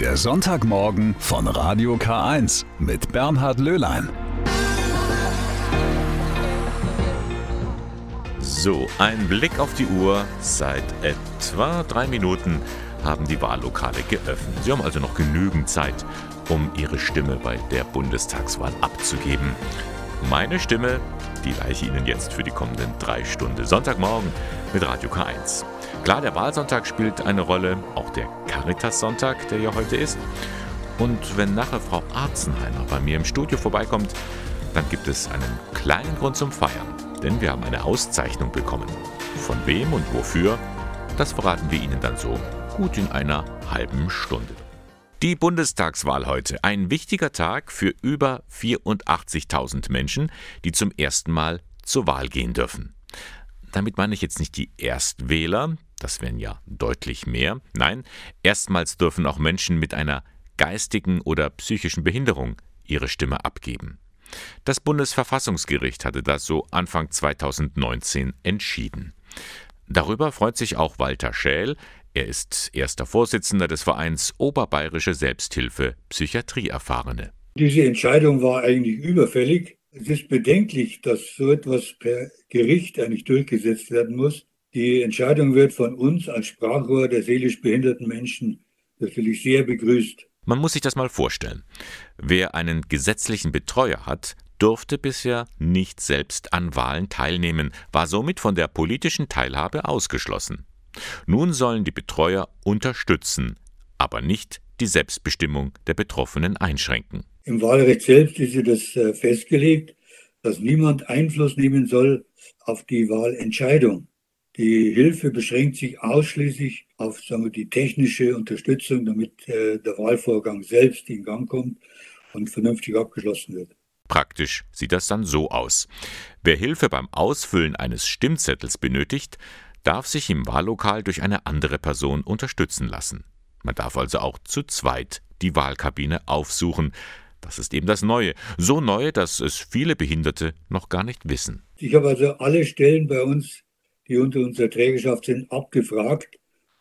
Der Sonntagmorgen von Radio K1 mit Bernhard Löhlein. So, ein Blick auf die Uhr. Seit etwa drei Minuten haben die Wahllokale geöffnet. Sie haben also noch genügend Zeit, um ihre Stimme bei der Bundestagswahl abzugeben. Meine Stimme, die leiche Ihnen jetzt für die kommenden drei Stunden Sonntagmorgen mit Radio K1. Klar, der Wahlsonntag spielt eine Rolle, auch der Caritas-Sonntag, der ja heute ist. Und wenn nachher Frau Arzenheimer bei mir im Studio vorbeikommt, dann gibt es einen kleinen Grund zum Feiern. Denn wir haben eine Auszeichnung bekommen. Von wem und wofür, das verraten wir Ihnen dann so gut in einer halben Stunde. Die Bundestagswahl heute. Ein wichtiger Tag für über 84.000 Menschen, die zum ersten Mal zur Wahl gehen dürfen. Damit meine ich jetzt nicht die Erstwähler, das wären ja deutlich mehr. Nein, erstmals dürfen auch Menschen mit einer geistigen oder psychischen Behinderung ihre Stimme abgeben. Das Bundesverfassungsgericht hatte das so Anfang 2019 entschieden. Darüber freut sich auch Walter Schäl. Er ist erster Vorsitzender des Vereins Oberbayerische Selbsthilfe Psychiatrieerfahrene. Diese Entscheidung war eigentlich überfällig. Es ist bedenklich, dass so etwas per Gericht eigentlich durchgesetzt werden muss. Die Entscheidung wird von uns als Sprachrohr der seelisch behinderten Menschen natürlich sehr begrüßt. Man muss sich das mal vorstellen. Wer einen gesetzlichen Betreuer hat, durfte bisher nicht selbst an Wahlen teilnehmen, war somit von der politischen Teilhabe ausgeschlossen. Nun sollen die Betreuer unterstützen, aber nicht die Selbstbestimmung der Betroffenen einschränken. Im Wahlrecht selbst ist ja das äh, festgelegt, dass niemand Einfluss nehmen soll auf die Wahlentscheidung. Die Hilfe beschränkt sich ausschließlich auf sagen wir, die technische Unterstützung, damit äh, der Wahlvorgang selbst in Gang kommt und vernünftig abgeschlossen wird. Praktisch sieht das dann so aus. Wer Hilfe beim Ausfüllen eines Stimmzettels benötigt, darf sich im Wahllokal durch eine andere Person unterstützen lassen. Man darf also auch zu zweit die Wahlkabine aufsuchen. Das ist eben das Neue. So neu, dass es viele Behinderte noch gar nicht wissen. Ich habe also alle Stellen bei uns die unter unserer Trägerschaft sind, abgefragt.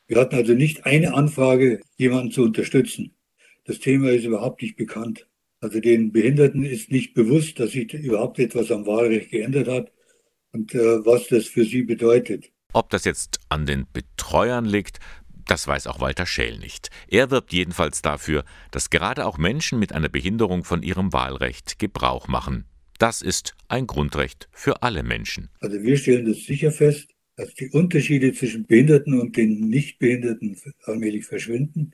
Wir hatten also nicht eine Anfrage, jemanden zu unterstützen. Das Thema ist überhaupt nicht bekannt. Also den Behinderten ist nicht bewusst, dass sich überhaupt etwas am Wahlrecht geändert hat und äh, was das für sie bedeutet. Ob das jetzt an den Betreuern liegt, das weiß auch Walter Scheel nicht. Er wirbt jedenfalls dafür, dass gerade auch Menschen mit einer Behinderung von ihrem Wahlrecht Gebrauch machen. Das ist ein Grundrecht für alle Menschen. Also wir stellen das sicher fest, dass die Unterschiede zwischen Behinderten und den Nichtbehinderten allmählich verschwinden.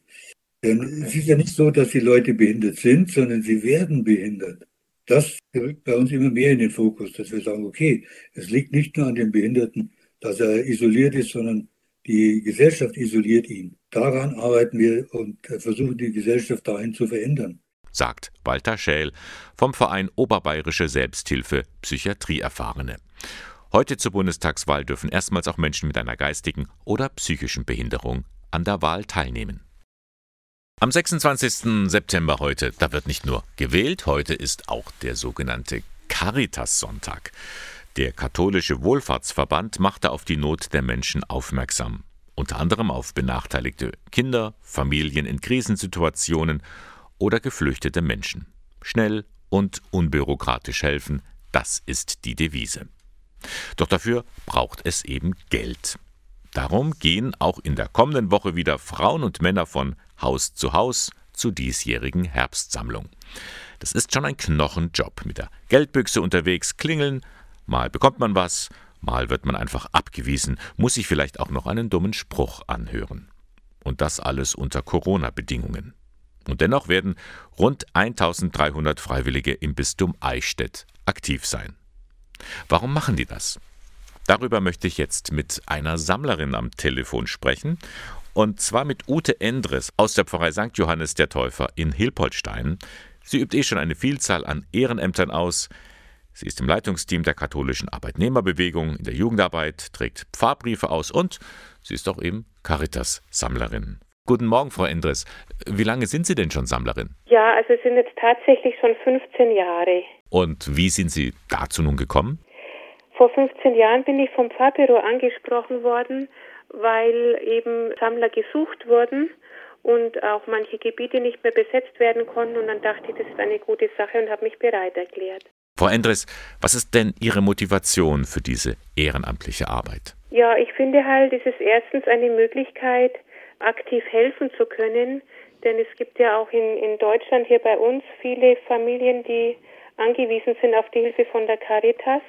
Denn es ist ja nicht so, dass die Leute behindert sind, sondern sie werden behindert. Das rückt bei uns immer mehr in den Fokus, dass wir sagen, okay, es liegt nicht nur an dem Behinderten, dass er isoliert ist, sondern die Gesellschaft isoliert ihn. Daran arbeiten wir und versuchen die Gesellschaft dahin zu verändern. Sagt Walter Schäl vom Verein Oberbayerische Selbsthilfe Psychiatrieerfahrene. Heute zur Bundestagswahl dürfen erstmals auch Menschen mit einer geistigen oder psychischen Behinderung an der Wahl teilnehmen. Am 26. September heute, da wird nicht nur gewählt, heute ist auch der sogenannte Caritas-Sonntag. Der katholische Wohlfahrtsverband machte auf die Not der Menschen aufmerksam, unter anderem auf benachteiligte Kinder, Familien in Krisensituationen oder geflüchtete Menschen. Schnell und unbürokratisch helfen, das ist die Devise. Doch dafür braucht es eben Geld. Darum gehen auch in der kommenden Woche wieder Frauen und Männer von Haus zu Haus zur diesjährigen Herbstsammlung. Das ist schon ein Knochenjob. Mit der Geldbüchse unterwegs klingeln, mal bekommt man was, mal wird man einfach abgewiesen, muss sich vielleicht auch noch einen dummen Spruch anhören. Und das alles unter Corona-Bedingungen. Und dennoch werden rund 1300 Freiwillige im Bistum Eichstätt aktiv sein. Warum machen die das? Darüber möchte ich jetzt mit einer Sammlerin am Telefon sprechen. Und zwar mit Ute Endres aus der Pfarrei St. Johannes der Täufer in Hilpoltstein. Sie übt eh schon eine Vielzahl an Ehrenämtern aus. Sie ist im Leitungsteam der katholischen Arbeitnehmerbewegung in der Jugendarbeit, trägt Pfarrbriefe aus und sie ist auch eben Caritas-Sammlerin. Guten Morgen, Frau Endres. Wie lange sind Sie denn schon Sammlerin? Ja, also es sind jetzt tatsächlich schon 15 Jahre. Und wie sind Sie dazu nun gekommen? Vor 15 Jahren bin ich vom Pfarrbüro angesprochen worden, weil eben Sammler gesucht wurden. und auch manche Gebiete nicht mehr besetzt werden konnten. Und dann dachte ich, das ist eine gute Sache und habe mich bereit erklärt. Frau Endres, was ist denn Ihre Motivation für diese ehrenamtliche Arbeit? Ja, ich finde halt, es ist erstens eine Möglichkeit, aktiv helfen zu können. Denn es gibt ja auch in, in Deutschland hier bei uns viele Familien, die angewiesen sind auf die Hilfe von der Caritas.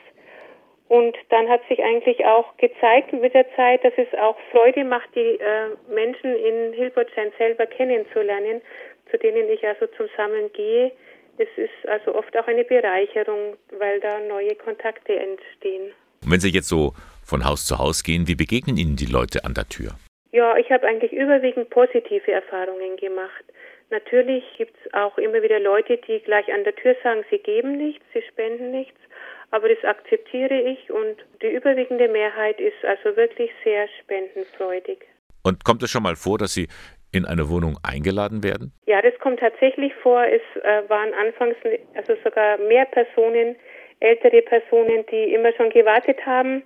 Und dann hat sich eigentlich auch gezeigt mit der Zeit, dass es auch Freude macht, die äh, Menschen in Hilbertstein selber kennenzulernen, zu denen ich also zum Sammeln gehe. Es ist also oft auch eine Bereicherung, weil da neue Kontakte entstehen. Und wenn Sie jetzt so von Haus zu Haus gehen, wie begegnen Ihnen die Leute an der Tür? Ja, ich habe eigentlich überwiegend positive Erfahrungen gemacht. Natürlich gibt es auch immer wieder Leute, die gleich an der Tür sagen, sie geben nichts, sie spenden nichts, aber das akzeptiere ich und die überwiegende Mehrheit ist also wirklich sehr spendenfreudig. Und kommt es schon mal vor, dass Sie in eine Wohnung eingeladen werden? Ja, das kommt tatsächlich vor. Es äh, waren anfangs also sogar mehr Personen, ältere Personen, die immer schon gewartet haben,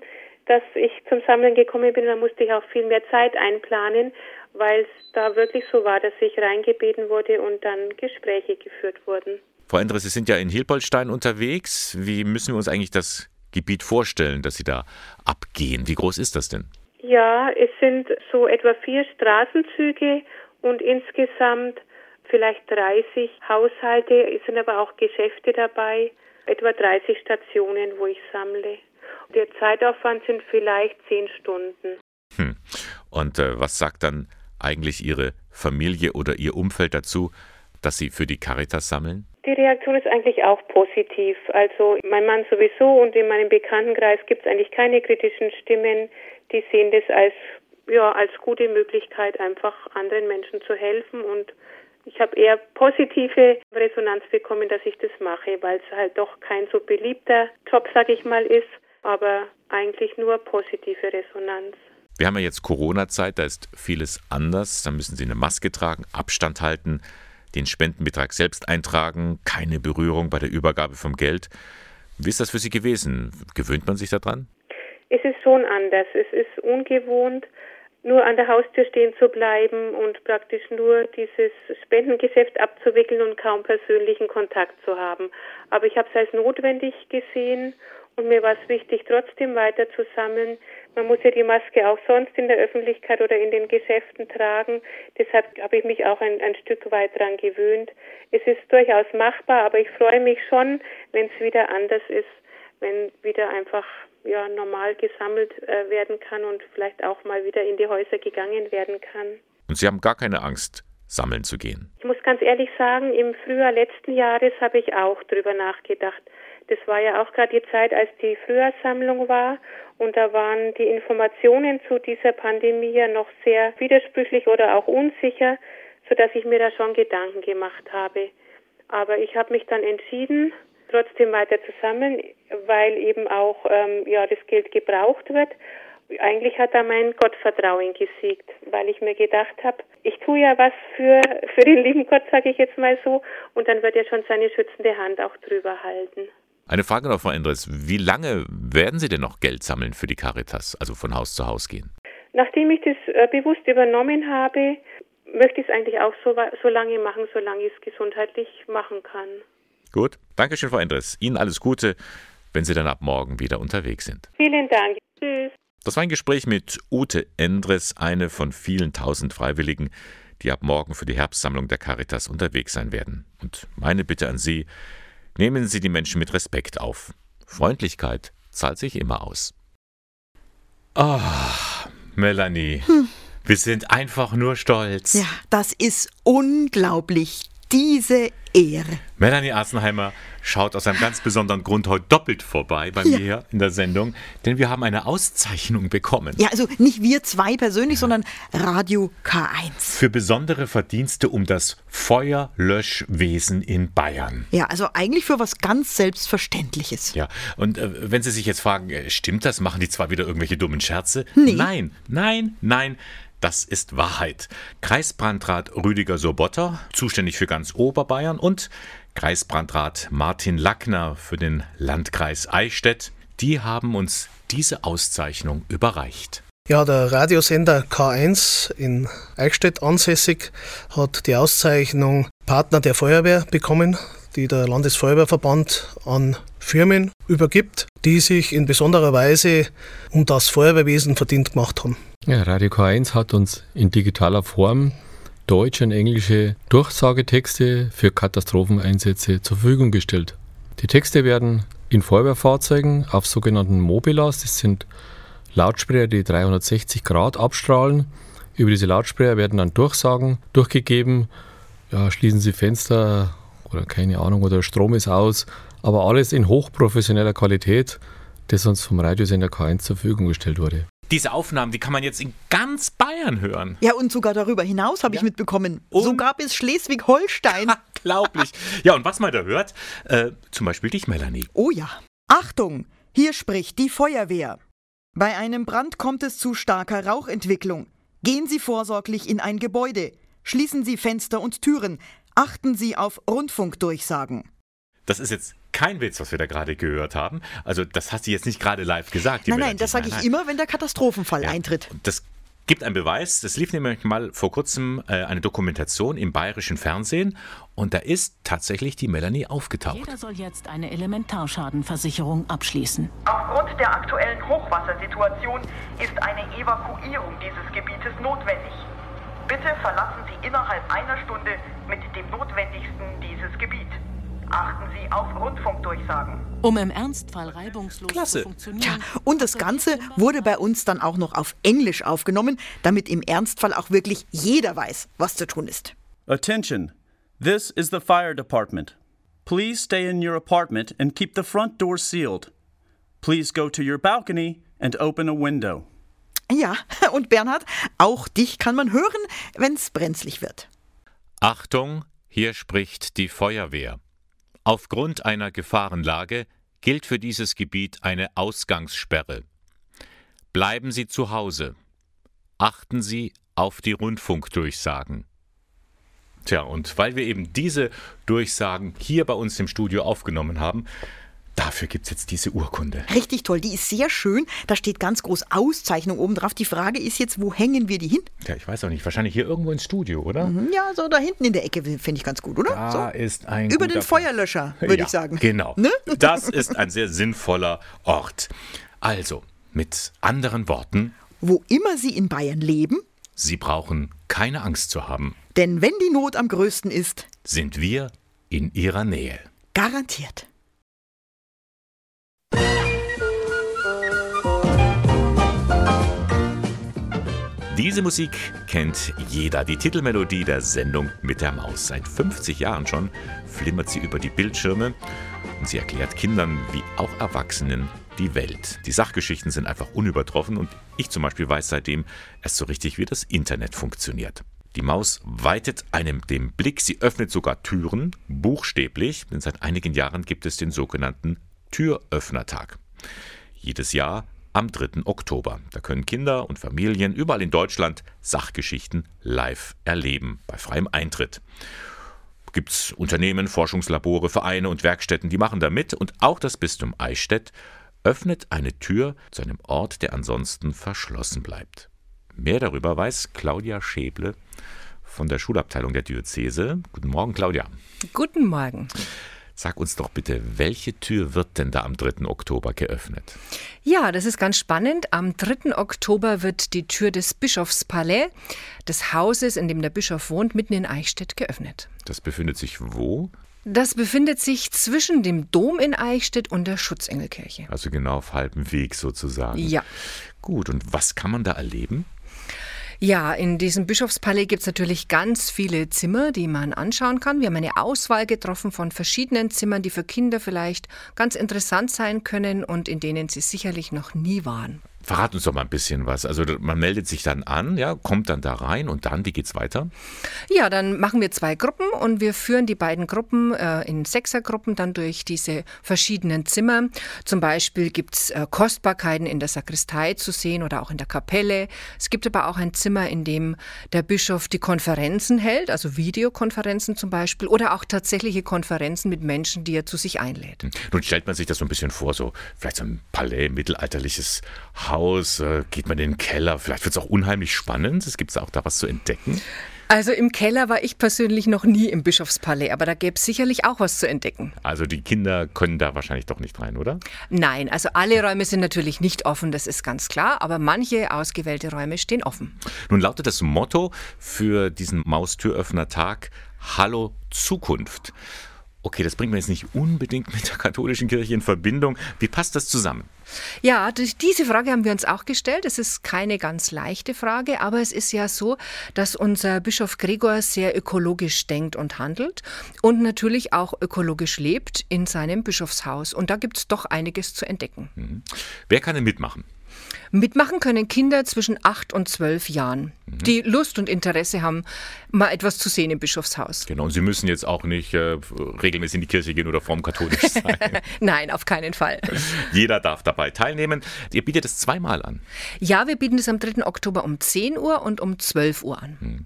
dass ich zum Sammeln gekommen bin, da musste ich auch viel mehr Zeit einplanen, weil es da wirklich so war, dass ich reingebeten wurde und dann Gespräche geführt wurden. Frau Endres, Sie sind ja in Hilpolstein unterwegs. Wie müssen wir uns eigentlich das Gebiet vorstellen, dass Sie da abgehen? Wie groß ist das denn? Ja, es sind so etwa vier Straßenzüge und insgesamt vielleicht 30 Haushalte, es sind aber auch Geschäfte dabei, etwa 30 Stationen, wo ich sammle. Der Zeitaufwand sind vielleicht zehn Stunden. Hm. Und äh, was sagt dann eigentlich Ihre Familie oder Ihr Umfeld dazu, dass Sie für die Caritas sammeln? Die Reaktion ist eigentlich auch positiv. Also mein Mann sowieso und in meinem Bekanntenkreis gibt es eigentlich keine kritischen Stimmen. Die sehen das als ja als gute Möglichkeit, einfach anderen Menschen zu helfen und ich habe eher positive Resonanz bekommen, dass ich das mache, weil es halt doch kein so beliebter Job, sag ich mal, ist aber eigentlich nur positive Resonanz. Wir haben ja jetzt Corona-Zeit, da ist vieles anders. Da müssen Sie eine Maske tragen, Abstand halten, den Spendenbetrag selbst eintragen, keine Berührung bei der Übergabe vom Geld. Wie ist das für Sie gewesen? Gewöhnt man sich daran? Es ist schon anders. Es ist ungewohnt, nur an der Haustür stehen zu bleiben und praktisch nur dieses Spendengeschäft abzuwickeln und kaum persönlichen Kontakt zu haben. Aber ich habe es als notwendig gesehen und mir war es wichtig, trotzdem weiter zu sammeln. Man muss ja die Maske auch sonst in der Öffentlichkeit oder in den Geschäften tragen. Deshalb habe ich mich auch ein, ein Stück weit daran gewöhnt. Es ist durchaus machbar, aber ich freue mich schon, wenn es wieder anders ist, wenn wieder einfach ja, normal gesammelt äh, werden kann und vielleicht auch mal wieder in die Häuser gegangen werden kann. Und Sie haben gar keine Angst, sammeln zu gehen? Ich muss ganz ehrlich sagen, im Frühjahr letzten Jahres habe ich auch darüber nachgedacht. Das war ja auch gerade die Zeit, als die Frühjahrssammlung war und da waren die Informationen zu dieser Pandemie ja noch sehr widersprüchlich oder auch unsicher, sodass ich mir da schon Gedanken gemacht habe. Aber ich habe mich dann entschieden, trotzdem weiter zu sammeln, weil eben auch ähm, ja das Geld gebraucht wird. Eigentlich hat da mein Gottvertrauen gesiegt, weil ich mir gedacht habe, ich tue ja was für für den lieben Gott, sage ich jetzt mal so, und dann wird er schon seine schützende Hand auch drüber halten. Eine Frage noch, Frau Endres. Wie lange werden Sie denn noch Geld sammeln für die Caritas, also von Haus zu Haus gehen? Nachdem ich das äh, bewusst übernommen habe, möchte ich es eigentlich auch so, so lange machen, solange ich es gesundheitlich machen kann. Gut. Dankeschön, Frau Endres. Ihnen alles Gute, wenn Sie dann ab morgen wieder unterwegs sind. Vielen Dank. Tschüss. Das war ein Gespräch mit Ute Endres, eine von vielen tausend Freiwilligen, die ab morgen für die Herbstsammlung der Caritas unterwegs sein werden. Und meine Bitte an Sie, Nehmen Sie die Menschen mit Respekt auf. Freundlichkeit zahlt sich immer aus. Ah, oh, Melanie, hm. wir sind einfach nur stolz. Ja, das ist unglaublich. Diese Ehre. Melanie Arzenheimer schaut aus einem ganz besonderen Grund heute doppelt vorbei bei ja. mir hier in der Sendung, denn wir haben eine Auszeichnung bekommen. Ja, also nicht wir zwei persönlich, ja. sondern Radio K1. Für besondere Verdienste um das Feuerlöschwesen in Bayern. Ja, also eigentlich für was ganz Selbstverständliches. Ja, und äh, wenn Sie sich jetzt fragen, äh, stimmt das? Machen die zwar wieder irgendwelche dummen Scherze? Nee. Nein, nein, nein. Das ist Wahrheit. Kreisbrandrat Rüdiger Sobotter, zuständig für ganz Oberbayern und Kreisbrandrat Martin Lackner für den Landkreis Eichstätt, die haben uns diese Auszeichnung überreicht. Ja, der Radiosender K1 in Eichstätt ansässig hat die Auszeichnung Partner der Feuerwehr bekommen, die der Landesfeuerwehrverband an Firmen übergibt, die sich in besonderer Weise um das Feuerwehrwesen verdient gemacht haben. Ja, Radio K1 hat uns in digitaler Form deutsche und englische Durchsagetexte für Katastropheneinsätze zur Verfügung gestellt. Die Texte werden in Feuerwehrfahrzeugen auf sogenannten Mobilas, das sind Lautsprecher, die 360 Grad abstrahlen. Über diese Lautsprecher werden dann Durchsagen durchgegeben. Ja, schließen Sie Fenster oder keine Ahnung, oder Strom ist aus. Aber alles in hochprofessioneller Qualität, das uns vom Radiosender K1 zur Verfügung gestellt wurde. Diese Aufnahmen, die kann man jetzt in ganz Bayern hören. Ja, und sogar darüber hinaus habe ich mitbekommen. Sogar bis Schleswig-Holstein. Unglaublich. Ja, und was man da hört, äh, zum Beispiel dich, Melanie. Oh ja. Achtung, hier spricht die Feuerwehr. Bei einem Brand kommt es zu starker Rauchentwicklung. Gehen Sie vorsorglich in ein Gebäude. Schließen Sie Fenster und Türen. Achten Sie auf Rundfunkdurchsagen. Das ist jetzt kein Witz, was wir da gerade gehört haben. Also, das hast du jetzt nicht gerade live gesagt. Nein, nein, das sage ich nein. immer, wenn der Katastrophenfall Ja, eintritt. Das gibt einen Beweis. Das lief nämlich mal vor kurzem äh, eine Dokumentation im bayerischen Fernsehen und da ist tatsächlich die Melanie aufgetaucht. Jeder soll jetzt eine Elementarschadenversicherung abschließen. Aufgrund der aktuellen Hochwassersituation ist eine Evakuierung dieses Gebietes notwendig. Bitte verlassen Sie innerhalb einer Stunde mit dem Notwendigsten dieses Gebiet. Achten Sie auf Rundfunkdurchsagen. Um im Ernstfall reibungslos Klasse. zu funktionieren. Und das Ganze wurde bei uns dann auch noch auf Englisch aufgenommen, damit im Ernstfall auch wirklich jeder weiß, was zu tun ist. Attention! This is the fire department. Please stay in your apartment and keep the front door sealed. Please go to your balcony and open a window. Ja, und Bernhard, auch dich kann man hören, wenn's brenzlig wird. Achtung, hier spricht die Feuerwehr. Aufgrund einer Gefahrenlage gilt für dieses Gebiet eine Ausgangssperre. Bleiben Sie zu Hause. Achten Sie auf die Rundfunkdurchsagen. Tja, und weil wir eben diese Durchsagen hier bei uns im Studio aufgenommen haben, dafür gibt es jetzt diese Urkunde. Richtig toll, die ist sehr schön. Da steht ganz groß Auszeichnung oben drauf. Die Frage ist jetzt, wo hängen wir die hin? Ja, ich weiß auch nicht, wahrscheinlich hier irgendwo ins Studio, oder? Hm, Ja, so da hinten in der Ecke finde ich ganz gut, oder? Da so. ist ein Über den. Feuerlöscher, würde Ja, ich sagen. Genau. Ne? Das ist ein sehr sinnvoller Ort. Also, mit anderen Worten, Wo immer Sie in Bayern leben, Sie brauchen keine Angst zu haben, denn wenn die Not am größten ist, sind wir in Ihrer Nähe. garantiert. Diese Musik kennt jeder. Die Titelmelodie der Sendung mit der Maus. Seit 50 Jahren schon flimmert sie über die Bildschirme und sie erklärt Kindern wie auch Erwachsenen die Welt. Die Sachgeschichten sind einfach unübertroffen und ich zum Beispiel weiß seitdem erst so richtig, wie das Internet funktioniert. Die Maus weitet einem den Blick, sie öffnet sogar Türen, buchstäblich, denn seit einigen Jahren gibt es den sogenannten Türöffnertag. Jedes Jahr am 3. Oktober. Da können Kinder und Familien überall in Deutschland Sachgeschichten live erleben, bei freiem Eintritt. Gibt es Unternehmen, Forschungslabore, Vereine und Werkstätten, die machen da mit und auch das Bistum Eichstätt öffnet eine Tür zu einem Ort, der ansonsten verschlossen bleibt. Mehr darüber weiß Claudia Schäble von der Schulabteilung der Diözese. Guten Morgen, Claudia. Guten Morgen. Sag uns doch bitte, welche Tür wird denn da am 3. Oktober geöffnet? Ja, das ist ganz spannend. Am 3. Oktober wird die Tür des Bischofspalais, des Hauses, in dem der Bischof wohnt, mitten in Eichstätt geöffnet. Das befindet sich wo? Das befindet sich zwischen dem Dom in Eichstätt und der Schutzengelkirche. Also genau auf halbem Weg sozusagen. Ja. Gut, und was kann man da erleben? Ja, in diesem Bischofspalais gibt es natürlich ganz viele Zimmer, die man anschauen kann. Wir haben eine Auswahl getroffen von verschiedenen Zimmern, die für Kinder vielleicht ganz interessant sein können und in denen sie sicherlich noch nie waren. Verrat uns doch mal ein bisschen was. Also man meldet sich dann an, ja, kommt dann da rein und dann, wie geht's weiter? Ja, dann machen wir zwei Gruppen und wir führen die beiden Gruppen äh, in Sechsergruppen dann durch diese verschiedenen Zimmer. Zum Beispiel gibt's äh, Kostbarkeiten in der Sakristei zu sehen oder auch in der Kapelle. Es gibt aber auch ein Zimmer, in dem der Bischof die Konferenzen hält, also Videokonferenzen zum Beispiel, oder auch tatsächliche Konferenzen mit Menschen, die er zu sich einlädt. Nun stellt man sich das so ein bisschen vor, so vielleicht so ein Palais, mittelalterliches Haus. Bischofshaus, äh, geht man in den Keller, vielleicht wird es auch unheimlich spannend. Es gibt auch da was zu entdecken. Also im Keller war ich persönlich noch nie im Bischofspalais, aber da gäbe es sicherlich auch was zu entdecken. Also die Kinder können da wahrscheinlich doch nicht rein, oder? Nein, also alle Räume sind natürlich nicht offen, das ist ganz klar, aber manche ausgewählte Räume stehen offen. Nun lautet das Motto für diesen Maustüröffner-Tag Hallo Zukunft. Okay, das bringt man jetzt nicht unbedingt mit der katholischen Kirche in Verbindung. Wie passt das zusammen? Ja, diese Frage haben wir uns auch gestellt. Es ist keine ganz leichte Frage, aber es ist ja so, dass unser Bischof Gregor sehr ökologisch denkt und handelt und natürlich auch ökologisch lebt in seinem Bischofshaus. Und da gibt es doch einiges zu entdecken. Mhm. Wer kann denn mitmachen? Mitmachen können Kinder zwischen acht und zwölf Jahren, mhm. die Lust und Interesse haben, mal etwas zu sehen im Bischofshaus. Genau, und Sie müssen jetzt auch nicht äh, regelmäßig in die Kirche gehen oder vorm katholisch sein. Nein, auf keinen Fall. Jeder darf dabei teilnehmen. Ihr bietet es zweimal an. Ja, wir bieten es am 3. Oktober um 10 Uhr und um 12 Uhr an. Mhm.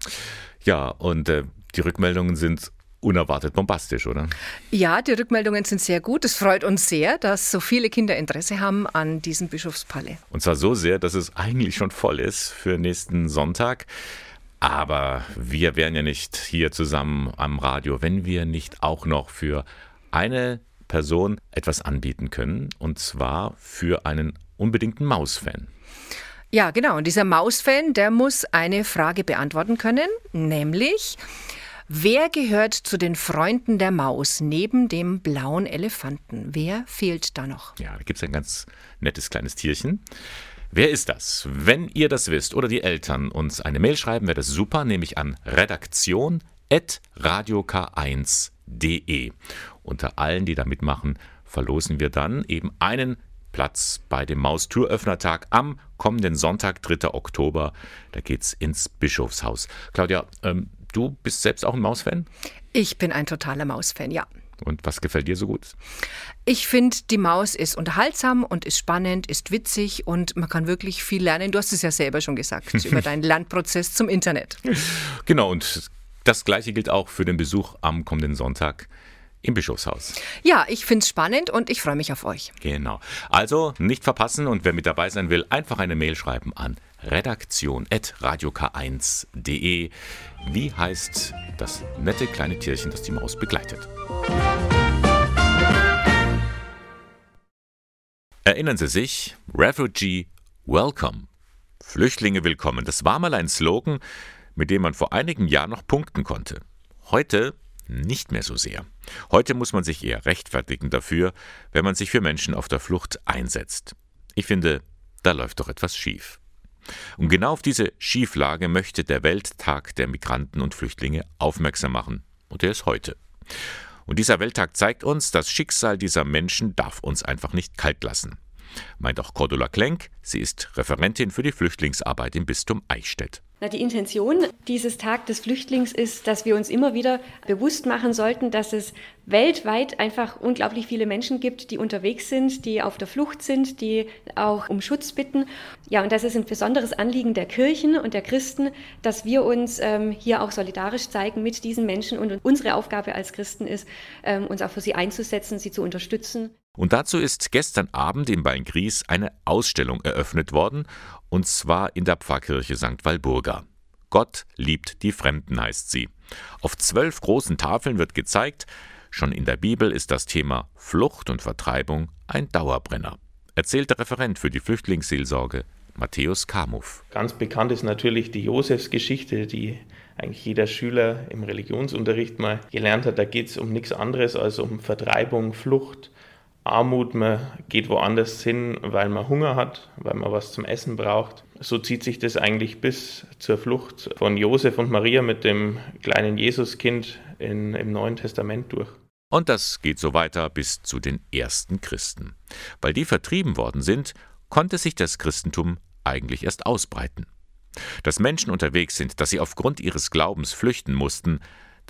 Ja, und äh, die Rückmeldungen sind unerwartet bombastisch, oder? Ja, die Rückmeldungen sind sehr gut. Es freut uns sehr, dass so viele Kinder Interesse haben an diesem Bischofspalais. Und zwar so sehr, dass es eigentlich schon voll ist für nächsten Sonntag. Aber wir wären ja nicht hier zusammen am Radio, wenn wir nicht auch noch für eine Person etwas anbieten können. Und zwar für einen unbedingten Mausfan. Ja, genau. Und dieser Mausfan, der muss eine Frage beantworten können, nämlich Wer gehört zu den Freunden der Maus neben dem blauen Elefanten? Wer fehlt da noch? Ja, da gibt es ein ganz nettes kleines Tierchen. Wer ist das? Wenn ihr das wisst oder die Eltern uns eine Mail schreiben, wäre das super, nämlich an redaktion.radiok1.de. Unter allen, die da mitmachen, verlosen wir dann eben einen Platz bei dem Maustüröffnertag am kommenden Sonntag, 3. Oktober. Da geht's ins Bischofshaus. Claudia, ähm, du bist selbst auch ein Mausfan? Ich bin ein totaler Mausfan, ja. Und was gefällt dir so gut? Ich finde, die Maus ist unterhaltsam und ist spannend, ist witzig und man kann wirklich viel lernen. Du hast es ja selber schon gesagt, über deinen Lernprozess zum Internet. Genau, und das Gleiche gilt auch für den Besuch am kommenden Sonntag im Bischofshaus. Ja, ich finde es spannend und ich freue mich auf euch. Genau. Also nicht verpassen und wer mit dabei sein will, einfach eine Mail schreiben an redaktion.radiok1.de. Wie heißt das nette kleine Tierchen, das die Maus begleitet? Erinnern Sie sich, Refugee Welcome. Flüchtlinge willkommen. Das war mal ein Slogan, mit dem man vor einigen Jahren noch punkten konnte. Heute nicht mehr so sehr. Heute muss man sich eher rechtfertigen dafür, wenn man sich für Menschen auf der Flucht einsetzt. Ich finde, da läuft doch etwas schief. Und genau auf diese Schieflage möchte der Welttag der Migranten und Flüchtlinge aufmerksam machen. Und er ist heute. Und dieser Welttag zeigt uns, das Schicksal dieser Menschen darf uns einfach nicht kalt lassen. Meint auch Cordula Klenk, sie ist Referentin für die Flüchtlingsarbeit im Bistum Eichstätt. Na, die Intention dieses Tag des Flüchtlings ist, dass wir uns immer wieder bewusst machen sollten, dass es weltweit einfach unglaublich viele Menschen gibt, die unterwegs sind, die auf der Flucht sind, die auch um Schutz bitten. Ja, und das ist ein besonderes Anliegen der Kirchen und der Christen, dass wir uns ähm, hier auch solidarisch zeigen mit diesen Menschen. Und unsere Aufgabe als Christen ist, ähm, uns auch für sie einzusetzen, sie zu unterstützen. Und dazu ist gestern Abend in Beingries eine Ausstellung eröffnet worden, und zwar in der Pfarrkirche St. Walburga. Gott liebt die Fremden heißt sie. Auf zwölf großen Tafeln wird gezeigt, schon in der Bibel ist das Thema Flucht und Vertreibung ein Dauerbrenner. Erzählt der Referent für die Flüchtlingsseelsorge, Matthäus Kamuff. Ganz bekannt ist natürlich die Josefsgeschichte, die eigentlich jeder Schüler im Religionsunterricht mal gelernt hat. Da geht es um nichts anderes als um Vertreibung, Flucht, Armut, man geht woanders hin, weil man Hunger hat, weil man was zum Essen braucht. So zieht sich das eigentlich bis zur Flucht von Josef und Maria mit dem kleinen Jesuskind in, im Neuen Testament durch. Und das geht so weiter bis zu den ersten Christen. Weil die vertrieben worden sind, konnte sich das Christentum eigentlich erst ausbreiten. Dass Menschen unterwegs sind, dass sie aufgrund ihres Glaubens flüchten mussten,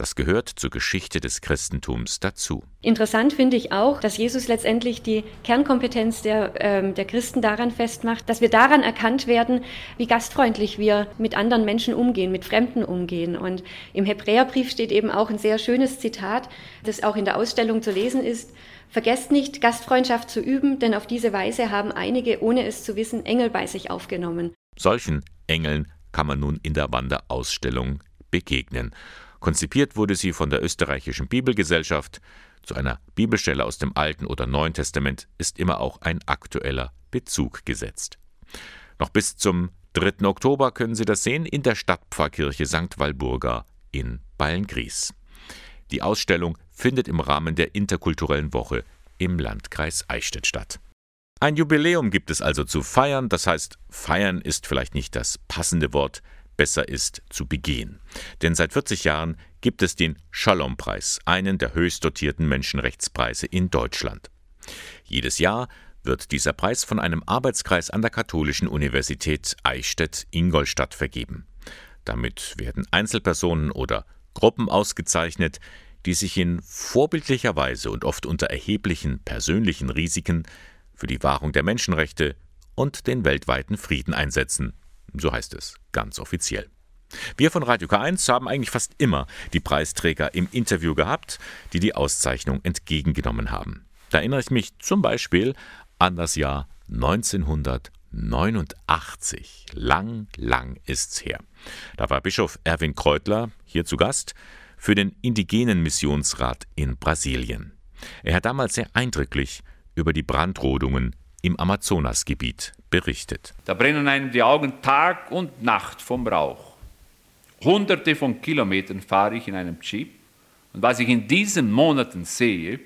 Das gehört zur Geschichte des Christentums dazu. Interessant finde ich auch, dass Jesus letztendlich die Kernkompetenz der, ähm, der Christen daran festmacht, dass wir daran erkannt werden, wie gastfreundlich wir mit anderen Menschen umgehen, mit Fremden umgehen. Und im Hebräerbrief steht eben auch ein sehr schönes Zitat, das auch in der Ausstellung zu lesen ist. Vergesst nicht, Gastfreundschaft zu üben, denn auf diese Weise haben einige, ohne es zu wissen, Engel bei sich aufgenommen. Solchen Engeln kann man nun in der Wanderausstellung begegnen. Konzipiert wurde sie von der österreichischen Bibelgesellschaft. Zu einer Bibelstelle aus dem Alten oder Neuen Testament ist immer auch ein aktueller Bezug gesetzt. Noch bis zum 3. Oktober können Sie das sehen in der Stadtpfarrkirche St. Walburga in Ballengries. Die Ausstellung findet im Rahmen der interkulturellen Woche im Landkreis Eichstätt statt. Ein Jubiläum gibt es also zu feiern, das heißt, feiern ist vielleicht nicht das passende Wort, besser ist zu begehen. Denn seit 40 Jahren gibt es den Shalom-Preis, einen der höchst dotierten Menschenrechtspreise in Deutschland. Jedes Jahr wird dieser Preis von einem Arbeitskreis an der Katholischen Universität Eichstätt-Ingolstadt vergeben. Damit werden Einzelpersonen oder Gruppen ausgezeichnet, die sich in vorbildlicher Weise und oft unter erheblichen persönlichen Risiken für die Wahrung der Menschenrechte und den weltweiten Frieden einsetzen so heißt es ganz offiziell. Wir von Radio K1 haben eigentlich fast immer die Preisträger im Interview gehabt, die die Auszeichnung entgegengenommen haben. Da erinnere ich mich zum Beispiel an das Jahr 1989. Lang, lang ist's her. Da war Bischof Erwin Kreutler hier zu Gast für den Indigenen Missionsrat in Brasilien. Er hat damals sehr eindrücklich über die Brandrodungen im Amazonasgebiet berichtet. Da brennen einem die Augen Tag und Nacht vom Rauch. Hunderte von Kilometern fahre ich in einem Jeep und was ich in diesen Monaten sehe,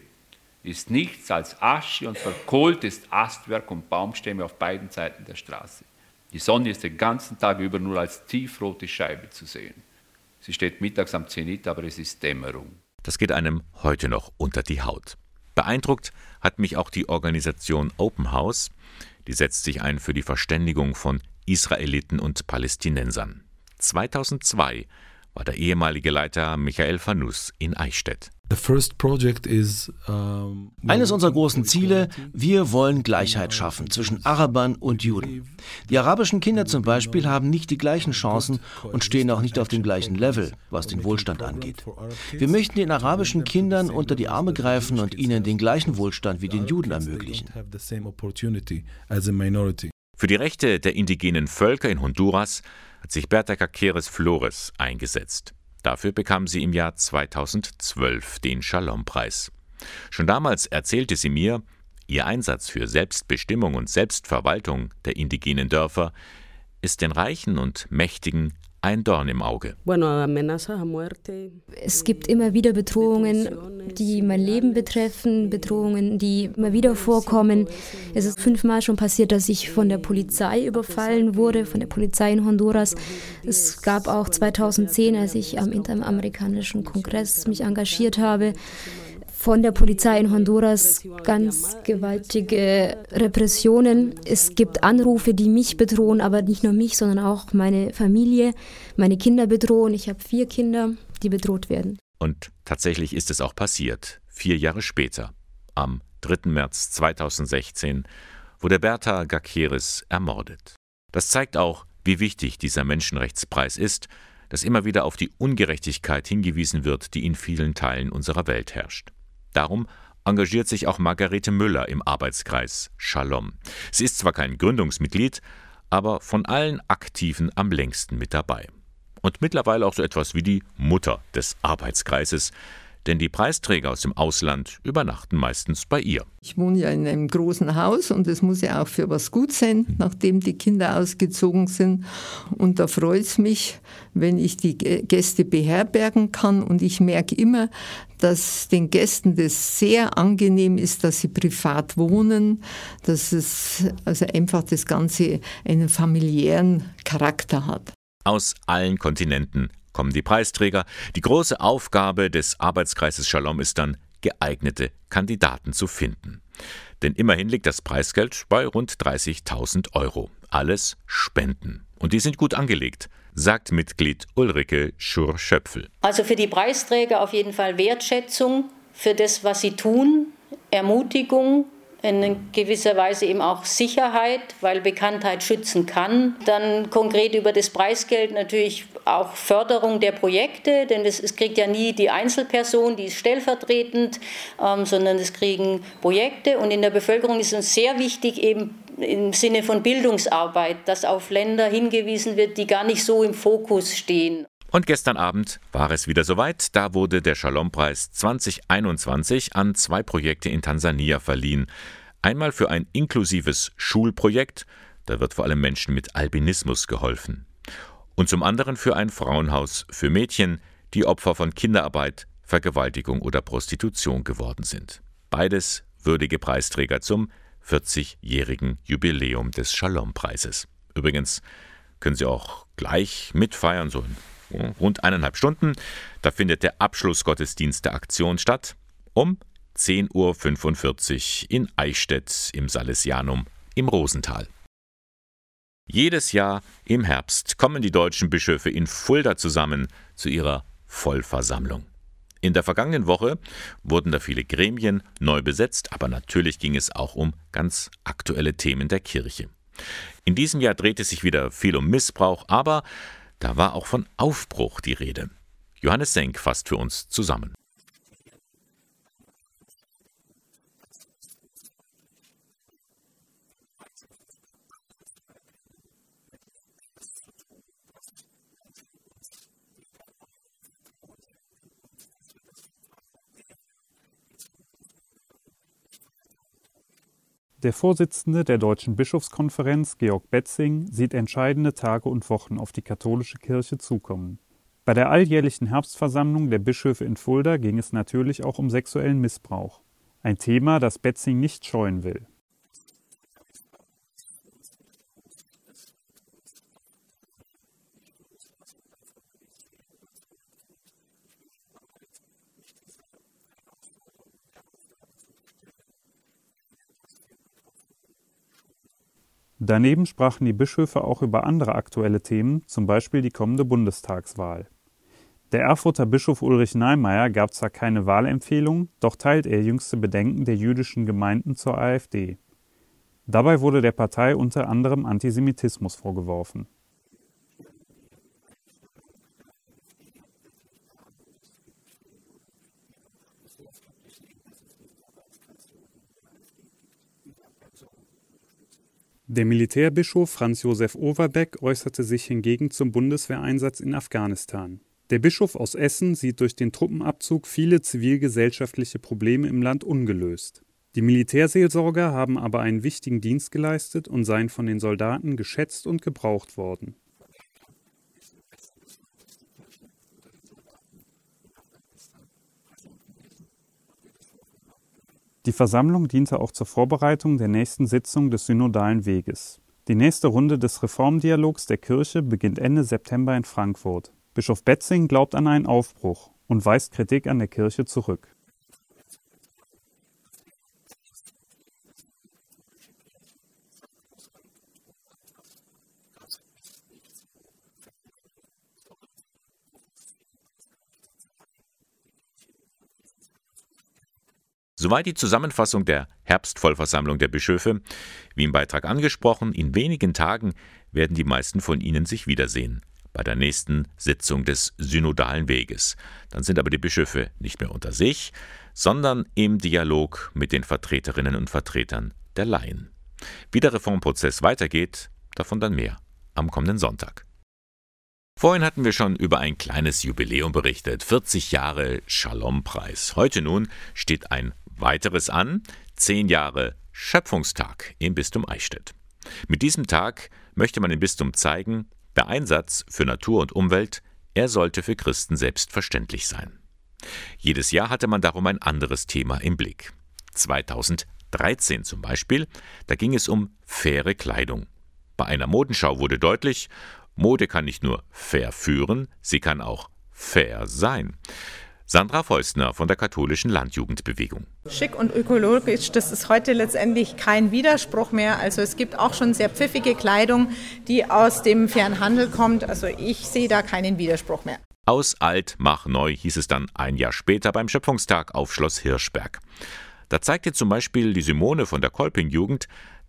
ist nichts als Asche und verkohltes Astwerk und Baumstämme auf beiden Seiten der Straße. Die Sonne ist den ganzen Tag über nur als tiefrote Scheibe zu sehen. Sie steht mittags am Zenit, aber es ist Dämmerung. Das geht einem heute noch unter die Haut. Beeindruckt hat mich auch die Organisation Open House, die setzt sich ein für die Verständigung von Israeliten und Palästinensern. 2002 war der ehemalige Leiter Michael Fanus in Eichstätt. Eines unserer großen Ziele, wir wollen Gleichheit schaffen zwischen Arabern und Juden. Die arabischen Kinder zum Beispiel haben nicht die gleichen Chancen und stehen auch nicht auf dem gleichen Level, was den Wohlstand angeht. Wir möchten den arabischen Kindern unter die Arme greifen und ihnen den gleichen Wohlstand wie den Juden ermöglichen. Für die Rechte der indigenen Völker in Honduras hat sich Berta Caceres Flores eingesetzt. Dafür bekam sie im Jahr 2012 den Shalom-Preis. Schon damals erzählte sie mir, ihr Einsatz für Selbstbestimmung und Selbstverwaltung der indigenen Dörfer ist den Reichen und Mächtigen ein Dorn im Auge. Es gibt immer wieder Bedrohungen, die mein Leben betreffen, Bedrohungen, die immer wieder vorkommen. Es ist fünfmal schon passiert, dass ich von der Polizei überfallen wurde, von der Polizei in Honduras. Es gab auch 2010, als ich am Interamerikanischen Kongress mich engagiert habe, von der Polizei in Honduras ganz gewaltige Repressionen. Es gibt Anrufe, die mich bedrohen, aber nicht nur mich, sondern auch meine Familie, meine Kinder bedrohen. Ich habe vier Kinder, die bedroht werden. Und tatsächlich ist es auch passiert, vier Jahre später. Am 3. März 2016 wurde Berta Gakeris ermordet. Das zeigt auch, wie wichtig dieser Menschenrechtspreis ist, dass immer wieder auf die Ungerechtigkeit hingewiesen wird, die in vielen Teilen unserer Welt herrscht. Darum engagiert sich auch Margarete Müller im Arbeitskreis Shalom. Sie ist zwar kein Gründungsmitglied, aber von allen Aktiven am längsten mit dabei. Und mittlerweile auch so etwas wie die Mutter des Arbeitskreises, denn die Preisträger aus dem Ausland übernachten meistens bei ihr. Ich wohne ja in einem großen Haus und es muss ja auch für was gut sein, nachdem die Kinder ausgezogen sind. Und da freut es mich, wenn ich die Gäste beherbergen kann. Und ich merke immer, dass den Gästen das sehr angenehm ist, dass sie privat wohnen, dass es also einfach das Ganze einen familiären Charakter hat. Aus allen Kontinenten kommen die Preisträger. Die große Aufgabe des Arbeitskreises Shalom ist dann, geeignete Kandidaten zu finden. Denn immerhin liegt das Preisgeld bei rund 30.000 Euro. Alles Spenden. Und die sind gut angelegt. Sagt Mitglied Ulrike Schur-Schöpfel. Also für die Preisträger auf jeden Fall Wertschätzung für das, was sie tun, Ermutigung, in gewisser Weise eben auch Sicherheit, weil Bekanntheit schützen kann. Dann konkret über das Preisgeld natürlich auch Förderung der Projekte, denn es, kriegt ja nie die Einzelperson, die ist stellvertretend, ähm, sondern es kriegen Projekte. Und in der Bevölkerung ist uns sehr wichtig, eben im Sinne von Bildungsarbeit, dass auf Länder hingewiesen wird, die gar nicht so im Fokus stehen. Und gestern Abend war es wieder soweit. Da wurde der Shalom-Preis 2021 an zwei Projekte in Tansania verliehen. Einmal für ein inklusives Schulprojekt, da wird vor allem Menschen mit Albinismus geholfen. Und zum anderen für ein Frauenhaus für Mädchen, die Opfer von Kinderarbeit, Vergewaltigung oder Prostitution geworden sind. Beides würdige Preisträger zum 40-jährigen Jubiläum des Shalom-Preises. Übrigens können Sie auch gleich mitfeiern, so in rund eineinhalb Stunden. Da findet der Abschlussgottesdienst der Aktion statt um 10.45 Uhr in Eichstätt im Salesianum im Rosental. Jedes Jahr im Herbst kommen die deutschen Bischöfe in Fulda zusammen zu ihrer Vollversammlung. In der vergangenen Woche wurden da viele Gremien neu besetzt, aber natürlich ging es auch um ganz aktuelle Themen der Kirche. In diesem Jahr drehte sich wieder viel um Missbrauch, aber da war auch von Aufbruch die Rede. Johannes Senk fasst für uns zusammen. Der Vorsitzende der Deutschen Bischofskonferenz, Georg Betzing, sieht entscheidende Tage und Wochen auf die katholische Kirche zukommen. Bei der alljährlichen Herbstversammlung der Bischöfe in Fulda ging es natürlich auch um sexuellen Missbrauch. Ein Thema, das Betzing nicht scheuen will. Daneben sprachen die Bischöfe auch über andere aktuelle Themen, zum Beispiel die kommende Bundestagswahl. Der Erfurter Bischof Ulrich Neimeyer gab zwar keine Wahlempfehlung, doch teilt er jüngste Bedenken der jüdischen Gemeinden zur AfD. Dabei wurde der Partei unter anderem Antisemitismus vorgeworfen Der Militärbischof Franz Josef Overbeck äußerte sich hingegen zum Bundeswehreinsatz in Afghanistan. Der Bischof aus Essen sieht durch den Truppenabzug viele zivilgesellschaftliche Probleme im Land ungelöst. Die Militärseelsorger haben aber einen wichtigen Dienst geleistet und seien von den Soldaten geschätzt und gebraucht worden. Die Versammlung diente auch zur Vorbereitung der nächsten Sitzung des Synodalen Weges. Die nächste Runde des Reformdialogs der Kirche beginnt Ende September in Frankfurt. Bischof Betzing glaubt an einen Aufbruch und weist Kritik an der Kirche zurück. Soweit die Zusammenfassung der Herbstvollversammlung der Bischöfe. Wie im Beitrag angesprochen, in wenigen Tagen werden die meisten von Ihnen sich wiedersehen bei der nächsten Sitzung des synodalen Weges. Dann sind aber die Bischöfe nicht mehr unter sich, sondern im Dialog mit den Vertreterinnen und Vertretern der Laien. Wie der Reformprozess weitergeht, davon dann mehr am kommenden Sonntag. Vorhin hatten wir schon über ein kleines Jubiläum berichtet, 40 Jahre Shalom-Preis. Heute nun steht ein Weiteres an, zehn Jahre Schöpfungstag im Bistum Eichstätt. Mit diesem Tag möchte man dem Bistum zeigen, der Einsatz für Natur und Umwelt, er sollte für Christen selbstverständlich sein. Jedes Jahr hatte man darum ein anderes Thema im Blick. 2013 zum Beispiel, da ging es um faire Kleidung. Bei einer Modenschau wurde deutlich, Mode kann nicht nur fair führen, sie kann auch fair sein. Sandra Feustner von der katholischen Landjugendbewegung. Schick und ökologisch, das ist heute letztendlich kein Widerspruch mehr. Also es gibt auch schon sehr pfiffige Kleidung, die aus dem Fernhandel kommt. Also ich sehe da keinen Widerspruch mehr. Aus alt mach neu hieß es dann ein Jahr später beim Schöpfungstag auf Schloss Hirschberg. Da zeigte zum Beispiel die Simone von der Kolping-Jugend,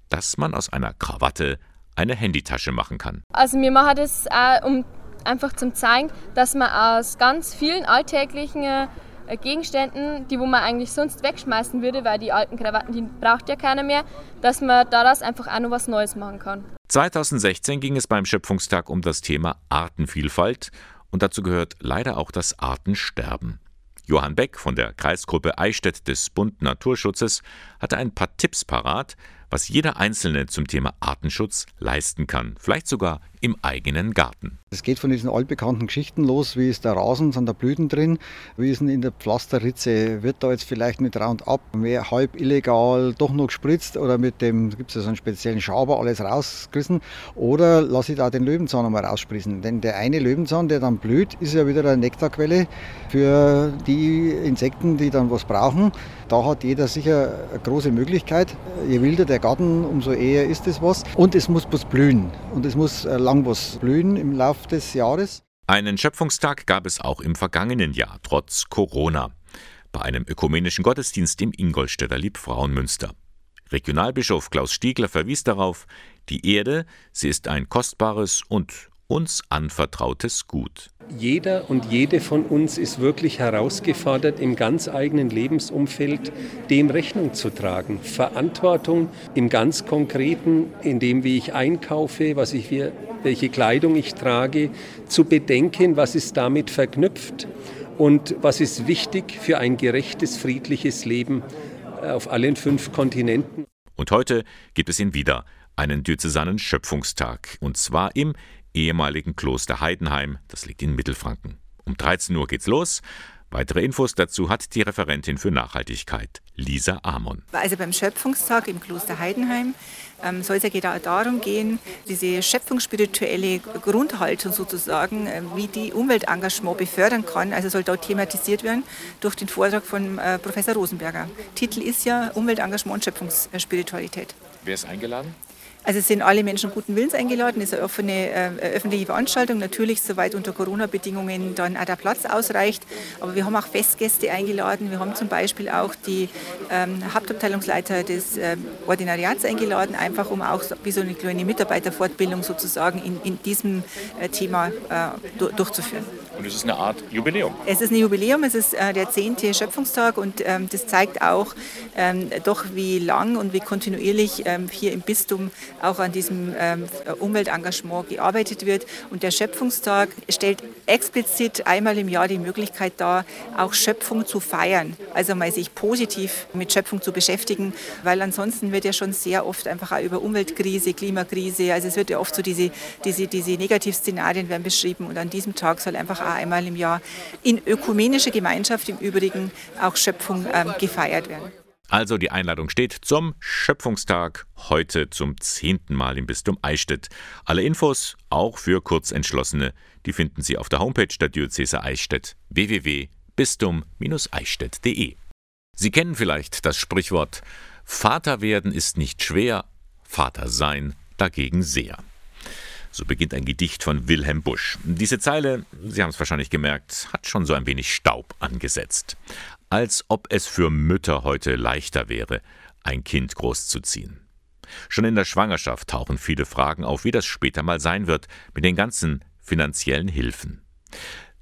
dass man aus einer Krawatte eine Handytasche machen kann. Also wir machen das auch, um einfach zum zeigen, dass man aus ganz vielen alltäglichen äh, Gegenständen, die wo man eigentlich sonst wegschmeißen würde, weil die alten Krawatten, die braucht ja keiner mehr, dass man daraus einfach auch noch was Neues machen kann. 2016 ging es beim Schöpfungstag um das Thema Artenvielfalt und dazu gehört leider auch das Artensterben. Johann Beck von der Kreisgruppe Eichstätt des Bund Naturschutzes hatte ein paar Tipps parat, was jeder Einzelne zum Thema Artenschutz leisten kann, vielleicht sogar im eigenen Garten. Es geht von diesen altbekannten Geschichten los, wie ist der Rasen, sind da Blüten drin, wie ist denn in der Pflasterritze, wird da jetzt vielleicht mit Roundup mehr halb illegal doch noch gespritzt oder mit dem, gibt es ja so einen speziellen Schaber alles rausgerissen oder lasse ich da den Löwenzahn einmal rausspritzen, denn der eine Löwenzahn, der dann blüht, ist ja wieder eine Nektarquelle für die Insekten, die dann was brauchen. Da hat jeder sicher eine große Möglichkeit. Je wilder der Garten, umso eher ist es was. Und es muss was blühen. Und es muss lang was blühen im Laufe des Jahres. Einen Schöpfungstag gab es auch im vergangenen Jahr, trotz Corona. Bei einem ökumenischen Gottesdienst im Ingolstädter Liebfrauenmünster. Regionalbischof Klaus Stiegler verwies darauf, die Erde, sie ist ein kostbares und uns anvertrautes Gut. Jeder und jede von uns ist wirklich herausgefordert, im ganz eigenen Lebensumfeld dem Rechnung zu tragen. Verantwortung im ganz Konkreten, in dem, wie ich einkaufe, was ich, welche Kleidung ich trage, zu bedenken, was ist damit verknüpft und was ist wichtig für ein gerechtes, friedliches Leben auf allen fünf Kontinenten. Und heute gibt es ihn wieder, einen Diözesanen Schöpfungstag, und zwar im ehemaligen Kloster Heidenheim, das liegt in Mittelfranken. Um 13 Uhr geht's los. Weitere Infos dazu hat die Referentin für Nachhaltigkeit, Lisa Amon. Also beim Schöpfungstag im Kloster Heidenheim ähm, soll es ja genau darum gehen, diese schöpfungsspirituelle Grundhaltung sozusagen, äh, wie die Umweltengagement befördern kann, also soll dort thematisiert werden durch den Vortrag von äh, Professor Rosenberger. Titel ist ja Umweltengagement und Schöpfungsspiritualität. Wer ist eingeladen? Also es sind alle Menschen guten Willens eingeladen, es ist eine offene äh, öffentliche Veranstaltung, natürlich soweit unter Corona-Bedingungen dann auch der Platz ausreicht. Aber wir haben auch Festgäste eingeladen, wir haben zum Beispiel auch die ähm, Hauptabteilungsleiter des äh, Ordinariats eingeladen, einfach um auch wie so eine kleine Mitarbeiterfortbildung sozusagen in, in diesem äh, Thema äh, durchzuführen. Und es ist eine Art Jubiläum. Es ist ein Jubiläum, es ist äh, der zehnte Schöpfungstag und ähm, das zeigt auch ähm, doch, wie lang und wie kontinuierlich ähm, hier im Bistum auch an diesem ähm, Umweltengagement gearbeitet wird. Und der Schöpfungstag stellt explizit einmal im Jahr die Möglichkeit dar, auch Schöpfung zu feiern. Also mal sich positiv mit Schöpfung zu beschäftigen, weil ansonsten wird ja schon sehr oft einfach auch über Umweltkrise, Klimakrise, also es wird ja oft so diese, diese, diese Negativszenarien werden beschrieben und an diesem Tag soll einfach auch einmal im Jahr in ökumenischer Gemeinschaft im Übrigen auch Schöpfung ähm, gefeiert werden. Also die Einladung steht zum Schöpfungstag heute zum zehnten Mal im Bistum Eichstätt. Alle Infos, auch für Kurzentschlossene, die finden Sie auf der Homepage der Diözese Eichstätt www.bistum-eichstätt.de. Sie kennen vielleicht das Sprichwort Vater werden ist nicht schwer, Vater sein dagegen sehr. So beginnt ein Gedicht von Wilhelm Busch. Diese Zeile, Sie haben es wahrscheinlich gemerkt, hat schon so ein wenig Staub angesetzt als ob es für Mütter heute leichter wäre, ein Kind großzuziehen. Schon in der Schwangerschaft tauchen viele Fragen auf, wie das später mal sein wird mit den ganzen finanziellen Hilfen.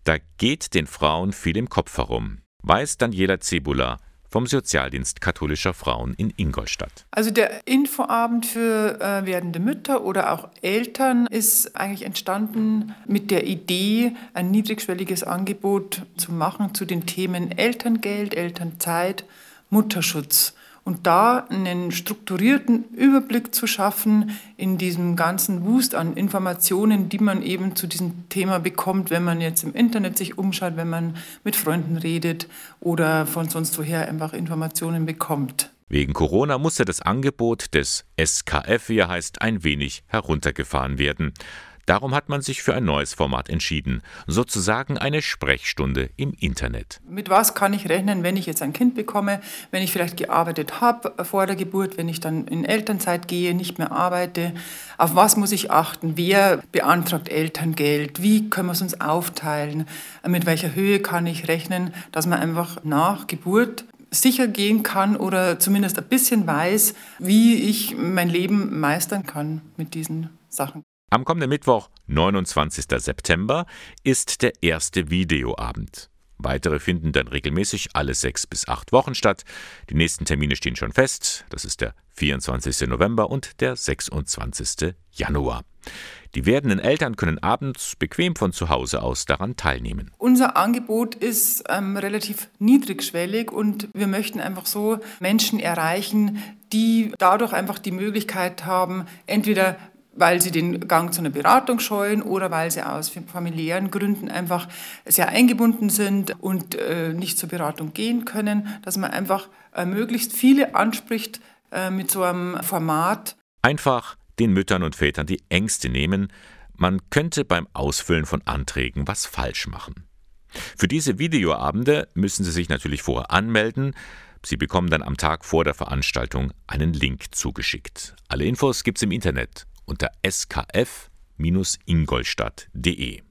Da geht den Frauen viel im Kopf herum, weiß Daniela Cebula, vom Sozialdienst katholischer Frauen in Ingolstadt. Also der Infoabend für äh, werdende Mütter oder auch Eltern ist eigentlich entstanden mit der Idee, ein niedrigschwelliges Angebot zu machen zu den Themen Elterngeld, Elternzeit, Mutterschutz und da einen strukturierten Überblick zu schaffen in diesem ganzen Wust an Informationen, die man eben zu diesem Thema bekommt, wenn man jetzt im Internet sich umschaut, wenn man mit Freunden redet oder von sonst woher einfach Informationen bekommt. Wegen Corona musste das Angebot des SKF, wie er heißt, ein wenig heruntergefahren werden. Darum hat man sich für ein neues Format entschieden, sozusagen eine Sprechstunde im Internet. Mit was kann ich rechnen, wenn ich jetzt ein Kind bekomme, wenn ich vielleicht gearbeitet habe vor der Geburt, wenn ich dann in Elternzeit gehe, nicht mehr arbeite? Auf was muss ich achten? Wer beantragt Elterngeld? Wie können wir es uns aufteilen? Mit welcher Höhe kann ich rechnen, dass man einfach nach Geburt sicher gehen kann oder zumindest ein bisschen weiß, wie ich mein Leben meistern kann mit diesen Sachen. Am kommenden Mittwoch, 29. September, ist der erste Videoabend. Weitere finden dann regelmäßig alle sechs bis acht Wochen statt. Die nächsten Termine stehen schon fest. Das ist der 24. November und der 26. Januar. Die werdenden Eltern können abends bequem von zu Hause aus daran teilnehmen. Unser Angebot ist ähm, relativ niedrigschwellig und wir möchten einfach so Menschen erreichen, die dadurch einfach die Möglichkeit haben, entweder weil sie den Gang zu einer Beratung scheuen oder weil sie aus familiären Gründen einfach sehr eingebunden sind und äh, nicht zur Beratung gehen können, dass man einfach äh, möglichst viele anspricht äh, mit so einem Format. Einfach den Müttern und Vätern die Ängste nehmen, man könnte beim Ausfüllen von Anträgen was falsch machen. Für diese Videoabende müssen Sie sich natürlich vorher anmelden. Sie bekommen dann am Tag vor der Veranstaltung einen Link zugeschickt. Alle Infos gibt's im Internet unter skf-ingolstadt.de.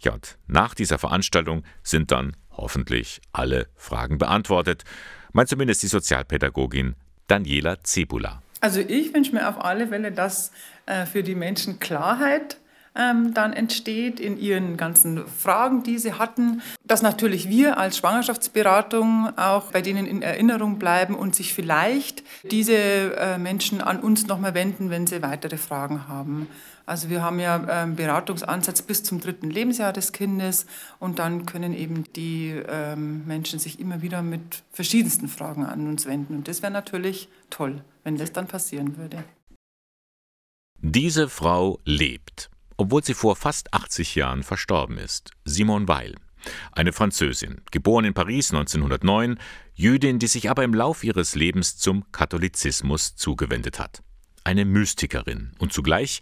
Ja, und nach dieser Veranstaltung sind dann hoffentlich alle Fragen beantwortet, meint zumindest die Sozialpädagogin Daniela Zebula. Also ich wünsche mir auf alle Fälle, dass äh, für die Menschen Klarheit ähm, dann entsteht in ihren ganzen Fragen, die sie hatten. Dass natürlich wir als Schwangerschaftsberatung auch bei denen in Erinnerung bleiben und sich vielleicht diese äh, Menschen an uns nochmal wenden, wenn sie weitere Fragen haben. Also wir haben ja ähm, Beratungsansatz bis zum dritten Lebensjahr des Kindes und dann können eben die ähm, Menschen sich immer wieder mit verschiedensten Fragen an uns wenden. Und das wäre natürlich toll, wenn das dann passieren würde. Diese Frau lebt obwohl sie vor fast 80 Jahren verstorben ist. Simone Weil. Eine Französin, geboren in Paris 1909, Jüdin, die sich aber im Lauf ihres Lebens zum Katholizismus zugewendet hat. Eine Mystikerin und zugleich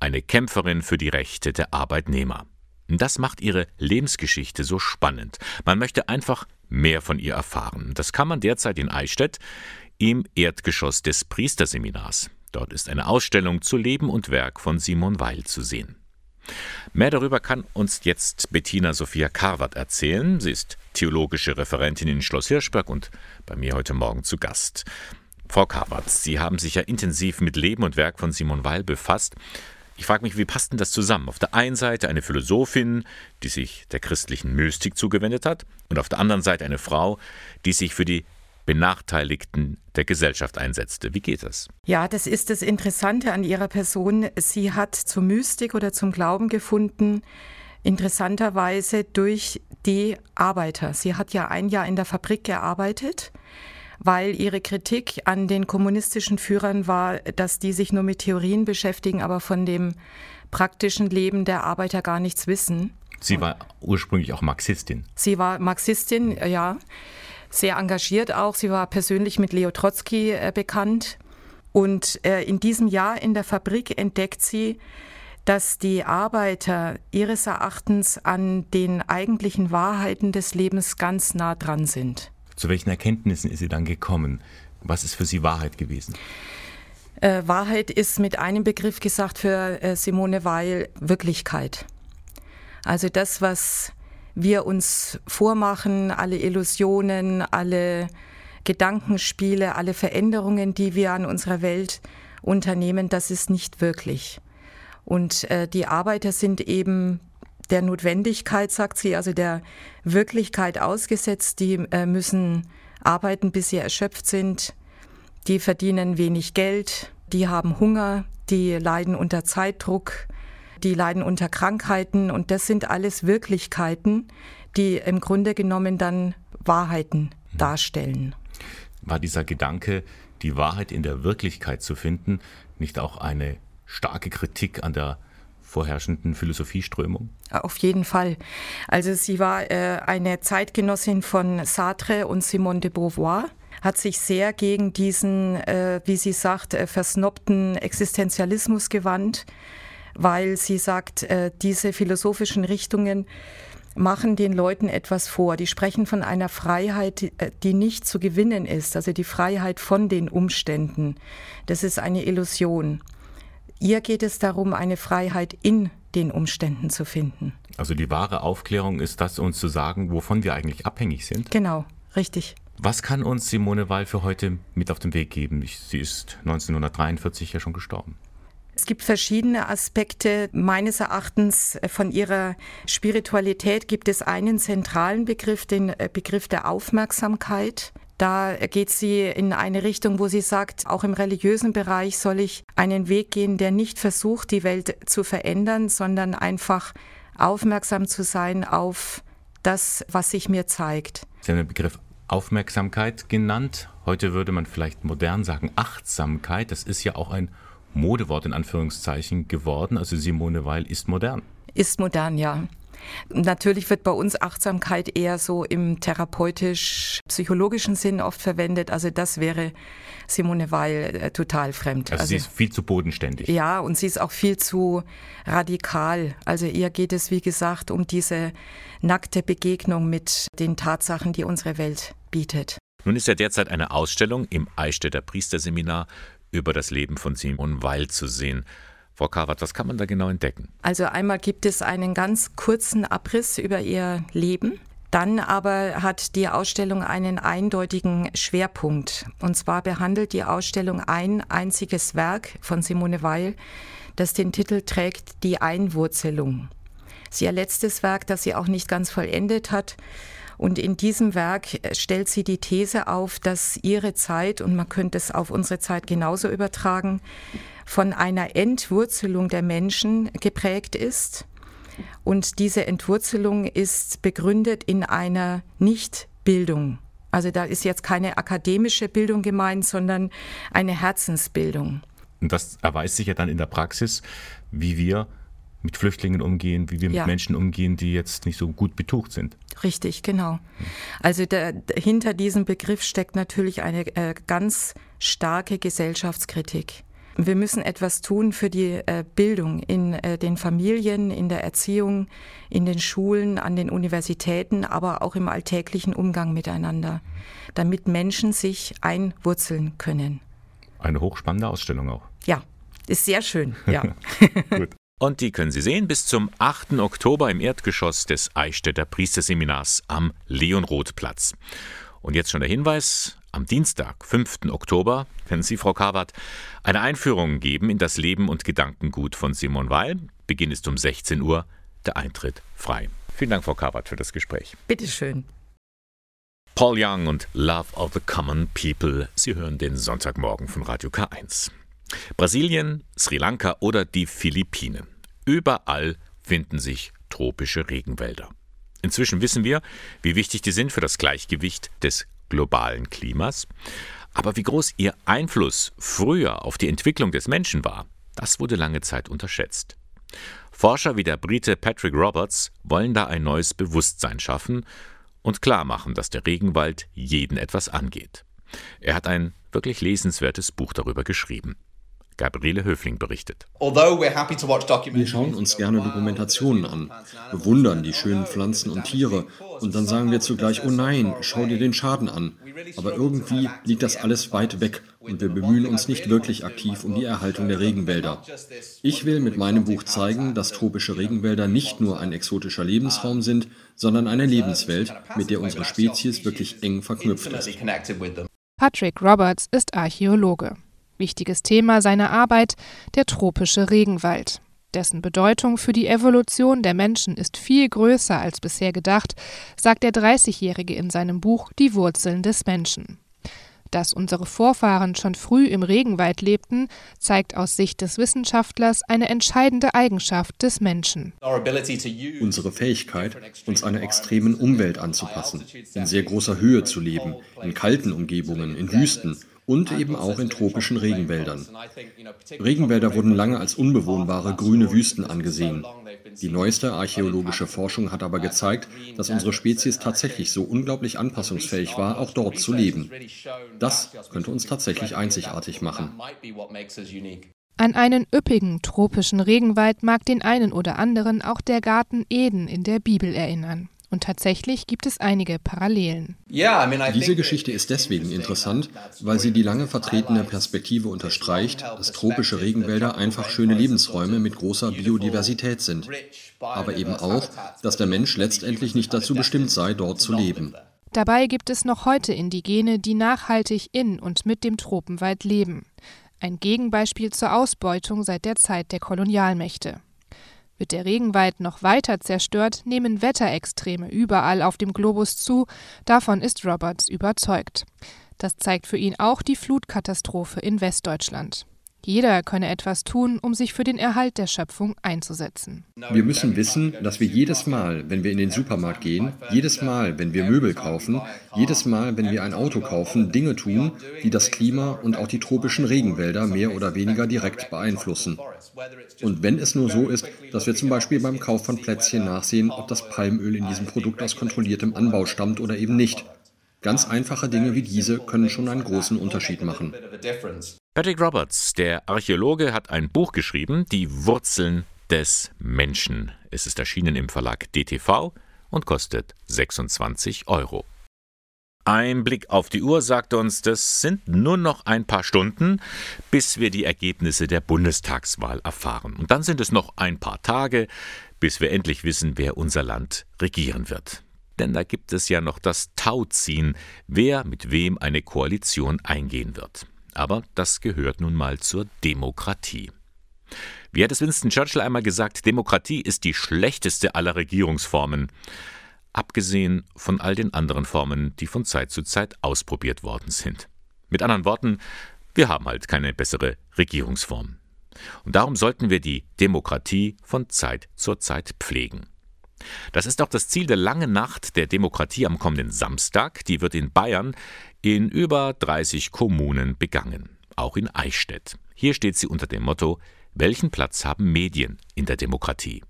eine Kämpferin für die Rechte der Arbeitnehmer. Das macht ihre Lebensgeschichte so spannend. Man möchte einfach mehr von ihr erfahren. Das kann man derzeit in Eichstätt im Erdgeschoss des Priesterseminars. Dort ist eine Ausstellung zu Leben und Werk von Simon Weil zu sehen. Mehr darüber kann uns jetzt Bettina Sophia Karwart erzählen. Sie ist theologische Referentin in Schloss Hirschberg und bei mir heute Morgen zu Gast. Frau Karwart, Sie haben sich ja intensiv mit Leben und Werk von Simon Weil befasst. Ich frage mich, wie passt denn das zusammen? Auf der einen Seite eine Philosophin, die sich der christlichen Mystik zugewendet hat, und auf der anderen Seite eine Frau, die sich für die Benachteiligten der Gesellschaft einsetzte. Wie geht das? Ja, das ist das Interessante an ihrer Person. Sie hat zur Mystik oder zum Glauben gefunden, interessanterweise durch die Arbeiter. Sie hat ja ein Jahr in der Fabrik gearbeitet, weil ihre Kritik an den kommunistischen Führern war, dass die sich nur mit Theorien beschäftigen, aber von dem praktischen Leben der Arbeiter gar nichts wissen. Sie war ursprünglich auch Marxistin. Sie war Marxistin, ja sehr engagiert auch. Sie war persönlich mit Leo Trotzki äh, bekannt. Und äh, in diesem Jahr in der Fabrik entdeckt sie, dass die Arbeiter ihres Erachtens an den eigentlichen Wahrheiten des Lebens ganz nah dran sind. Zu welchen Erkenntnissen ist sie dann gekommen? Was ist für sie Wahrheit gewesen? Äh, Wahrheit ist mit einem Begriff gesagt für äh, Simone Weil Wirklichkeit. Also das, was wir uns vormachen, alle Illusionen, alle Gedankenspiele, alle Veränderungen, die wir an unserer Welt unternehmen, das ist nicht wirklich. Und äh, die Arbeiter sind eben der Notwendigkeit, sagt sie, also der Wirklichkeit ausgesetzt. Die äh, müssen arbeiten, bis sie erschöpft sind. Die verdienen wenig Geld, die haben Hunger, die leiden unter Zeitdruck, die leiden unter Krankheiten und das sind alles Wirklichkeiten, die im Grunde genommen dann Wahrheiten hm. darstellen. War dieser Gedanke, die Wahrheit in der Wirklichkeit zu finden, nicht auch eine starke Kritik an der vorherrschenden Philosophieströmung? Auf jeden Fall. Also sie war äh, eine Zeitgenossin von Sartre und Simone de Beauvoir hat sich sehr gegen diesen, äh, wie sie sagt, äh, versnobten Existenzialismus gewandt weil sie sagt, äh, diese philosophischen Richtungen machen den Leuten etwas vor. Die sprechen von einer Freiheit, äh, die nicht zu gewinnen ist, also die Freiheit von den Umständen. Das ist eine Illusion. Ihr geht es darum, eine Freiheit in den Umständen zu finden. Also die wahre Aufklärung ist das, uns zu sagen, wovon wir eigentlich abhängig sind? Genau, richtig. Was kann uns Simone Weil für heute mit auf den Weg geben? Sie ist 1943 ja schon gestorben. Es gibt verschiedene Aspekte. Meines Erachtens äh, von ihrer Spiritualität gibt es einen zentralen Begriff, den äh, Begriff der Aufmerksamkeit. Da geht sie in eine Richtung, wo sie sagt, auch im religiösen Bereich soll ich einen Weg gehen, der nicht versucht, die Welt zu verändern, sondern einfach aufmerksam zu sein auf das, was sich mir zeigt. Sie haben den Begriff Aufmerksamkeit genannt. Heute würde man vielleicht modern sagen Achtsamkeit. Das ist ja auch ein Modewort in Anführungszeichen geworden. Also Simone Weil ist modern. Ist modern, ja. Natürlich wird bei uns Achtsamkeit eher so im therapeutisch-psychologischen Sinn oft verwendet. Also das wäre Simone Weil äh, total fremd. Also, also, sie ist viel zu bodenständig. Ja, und sie ist auch viel zu radikal. Also ihr geht es, wie gesagt, um diese nackte Begegnung mit den Tatsachen, die unsere Welt bietet. Nun ist ja derzeit eine Ausstellung im Eichstätter Priesterseminar über das Leben von Simon Weil zu sehen. Frau Kawat, was kann man da genau entdecken? Also einmal gibt es einen ganz kurzen Abriss über ihr Leben. Dann aber hat die Ausstellung einen eindeutigen Schwerpunkt. Und zwar behandelt die Ausstellung ein einziges Werk von Simone Weil, das den Titel trägt Die Einwurzelung. Sie ihr letztes Werk, das sie auch nicht ganz vollendet hat, und in diesem Werk äh, stellt sie die These auf, dass ihre Zeit, und man könnte es auf unsere Zeit genauso übertragen, von einer Entwurzelung der Menschen geprägt ist. Und diese Entwurzelung ist begründet in einer Nichtbildung. Also da ist jetzt keine akademische Bildung gemeint, sondern eine Herzensbildung. Und das erweist sich ja dann in der Praxis, wie wir mit Flüchtlingen umgehen, wie wir mit Menschen umgehen, die jetzt nicht so gut betucht sind. Richtig, genau. Also der, hinter diesem Begriff steckt natürlich eine äh, ganz starke Gesellschaftskritik. Wir müssen etwas tun für die äh, Bildung in äh, den Familien, in der Erziehung, in den Schulen, an den Universitäten, aber auch im alltäglichen Umgang miteinander, damit Menschen sich einwurzeln können. Eine hochspannende Ausstellung auch. Ja, ist sehr schön, ja. Gut. Und die können Sie sehen bis zum 8. Oktober im Erdgeschoss des Eichstätter Priesterseminars am Leonrothplatz. Und jetzt schon der Hinweis, am Dienstag, 5. Oktober, werden Sie, Frau Kawat, eine Einführung geben in das Leben und Gedankengut von Simon Weil. Beginn ist um 16 Uhr, der Eintritt frei. Vielen Dank, Frau Kawat, für das Gespräch. Bitteschön. Paul Young und Love of the Common People. Sie hören den Sonntagmorgen von Radio K1. Brasilien, Sri Lanka oder die Philippinen. Überall finden sich tropische Regenwälder. Inzwischen wissen wir, wie wichtig die sind für das Gleichgewicht des globalen Klimas. Aber wie groß ihr Einfluss früher auf die Entwicklung des Menschen war, das wurde lange Zeit unterschätzt. Forscher wie der Brite Patrick Roberts wollen da ein neues Bewusstsein schaffen und klar machen, dass der Regenwald jeden etwas angeht. Er hat ein wirklich lesenswertes Buch darüber geschrieben. Gabriele Höfling berichtet. Wir schauen uns gerne Dokumentationen an, bewundern die schönen Pflanzen und Tiere und dann sagen wir zugleich, oh nein, schau dir den Schaden an. Aber irgendwie liegt das alles weit weg und wir bemühen uns nicht wirklich aktiv um die Erhaltung der Regenwälder. Ich will mit meinem Buch zeigen, dass tropische Regenwälder nicht nur ein exotischer Lebensraum sind, sondern eine Lebenswelt, mit der unsere Spezies wirklich eng verknüpft ist. Patrick Roberts ist Archäologe. Wichtiges Thema seiner Arbeit der tropische Regenwald. Dessen Bedeutung für die Evolution der Menschen ist viel größer als bisher gedacht, sagt der 30-Jährige in seinem Buch Die Wurzeln des Menschen. Dass unsere Vorfahren schon früh im Regenwald lebten, zeigt aus Sicht des Wissenschaftlers eine entscheidende Eigenschaft des Menschen. Unsere Fähigkeit, uns einer extremen Umwelt anzupassen, in sehr großer Höhe zu leben, in kalten Umgebungen, in Wüsten und eben auch in tropischen Regenwäldern. Regenwälder wurden lange als unbewohnbare grüne Wüsten angesehen. Die neueste archäologische Forschung hat aber gezeigt, dass unsere Spezies tatsächlich so unglaublich anpassungsfähig war, auch dort zu leben. Das könnte uns tatsächlich einzigartig machen. An einen üppigen tropischen Regenwald mag den einen oder anderen auch der Garten Eden in der Bibel erinnern. Und tatsächlich gibt es einige Parallelen. Diese Geschichte ist deswegen interessant, weil sie die lange vertretene Perspektive unterstreicht, dass tropische Regenwälder einfach schöne Lebensräume mit großer Biodiversität sind. Aber eben auch, dass der Mensch letztendlich nicht dazu bestimmt sei, dort zu leben. Dabei gibt es noch heute Indigene, die nachhaltig in und mit dem Tropenwald leben. Ein Gegenbeispiel zur Ausbeutung seit der Zeit der Kolonialmächte. Wird der Regenwald noch weiter zerstört, nehmen Wetterextreme überall auf dem Globus zu, davon ist Roberts überzeugt. Das zeigt für ihn auch die Flutkatastrophe in Westdeutschland. Jeder könne etwas tun, um sich für den Erhalt der Schöpfung einzusetzen. Wir müssen wissen, dass wir jedes Mal, wenn wir in den Supermarkt gehen, jedes Mal, wenn wir Möbel kaufen, jedes Mal, wenn wir ein Auto kaufen, Dinge tun, die das Klima und auch die tropischen Regenwälder mehr oder weniger direkt beeinflussen. Und wenn es nur so ist, dass wir zum Beispiel beim Kauf von Plätzchen nachsehen, ob das Palmöl in diesem Produkt aus kontrolliertem Anbau stammt oder eben nicht. Ganz einfache Dinge wie diese können schon einen großen Unterschied machen. Patrick Roberts, der Archäologe, hat ein Buch geschrieben, Die Wurzeln des Menschen. Es ist erschienen im Verlag DTV und kostet 26 Euro. Ein Blick auf die Uhr sagt uns, das sind nur noch ein paar Stunden, bis wir die Ergebnisse der Bundestagswahl erfahren. Und dann sind es noch ein paar Tage, bis wir endlich wissen, wer unser Land regieren wird. Denn da gibt es ja noch das Tauziehen, wer mit wem eine Koalition eingehen wird. Aber das gehört nun mal zur Demokratie. Wie hat es Winston Churchill einmal gesagt, Demokratie ist die schlechteste aller Regierungsformen, abgesehen von all den anderen Formen, die von Zeit zu Zeit ausprobiert worden sind. Mit anderen Worten, wir haben halt keine bessere Regierungsform. Und darum sollten wir die Demokratie von Zeit zu Zeit pflegen. Das ist auch das Ziel der langen Nacht der Demokratie am kommenden Samstag. Die wird in Bayern in über 30 Kommunen begangen, auch in Eichstätt. Hier steht sie unter dem Motto Welchen Platz haben Medien in der Demokratie?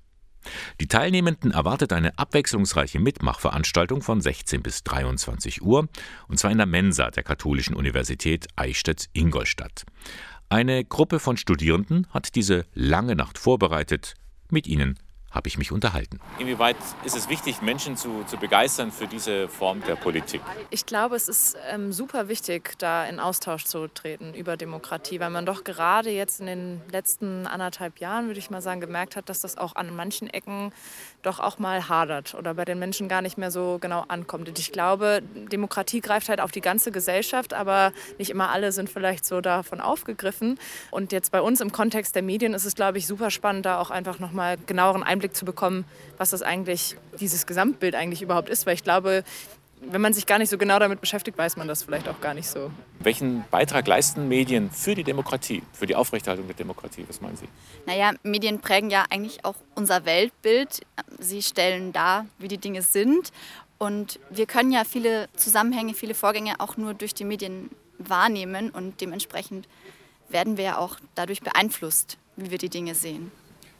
Die Teilnehmenden erwartet eine abwechslungsreiche Mitmachveranstaltung von 16 bis 23 Uhr, und zwar in der Mensa der Katholischen Universität Eichstätt-Ingolstadt. Eine Gruppe von Studierenden hat diese lange Nacht vorbereitet. Mit ihnen habe ich mich unterhalten. Inwieweit ist es wichtig, Menschen zu, zu begeistern für diese Form der Politik? Ich glaube, es ist ähm, super wichtig, da in Austausch zu treten über Demokratie, weil man doch gerade jetzt in den letzten anderthalb Jahren, würde ich mal sagen, gemerkt hat, dass das auch an manchen Ecken doch auch mal hadert oder bei den Menschen gar nicht mehr so genau ankommt. Und ich glaube, Demokratie greift halt auf die ganze Gesellschaft, aber nicht immer alle sind vielleicht so davon aufgegriffen. Und jetzt bei uns im Kontext der Medien ist es, glaube ich, super spannend, da auch einfach nochmal genaueren Einblick zu bekommen, was das eigentlich, dieses Gesamtbild eigentlich überhaupt ist. Weil ich glaube, wenn man sich gar nicht so genau damit beschäftigt, weiß man das vielleicht auch gar nicht so. Welchen Beitrag leisten Medien für die Demokratie, für die Aufrechterhaltung der Demokratie? Was meinen Sie? Naja, Medien prägen ja eigentlich auch unser Weltbild. Sie stellen dar, wie die Dinge sind. Und wir können ja viele Zusammenhänge, viele Vorgänge auch nur durch die Medien wahrnehmen. Und dementsprechend werden wir ja auch dadurch beeinflusst, wie wir die Dinge sehen.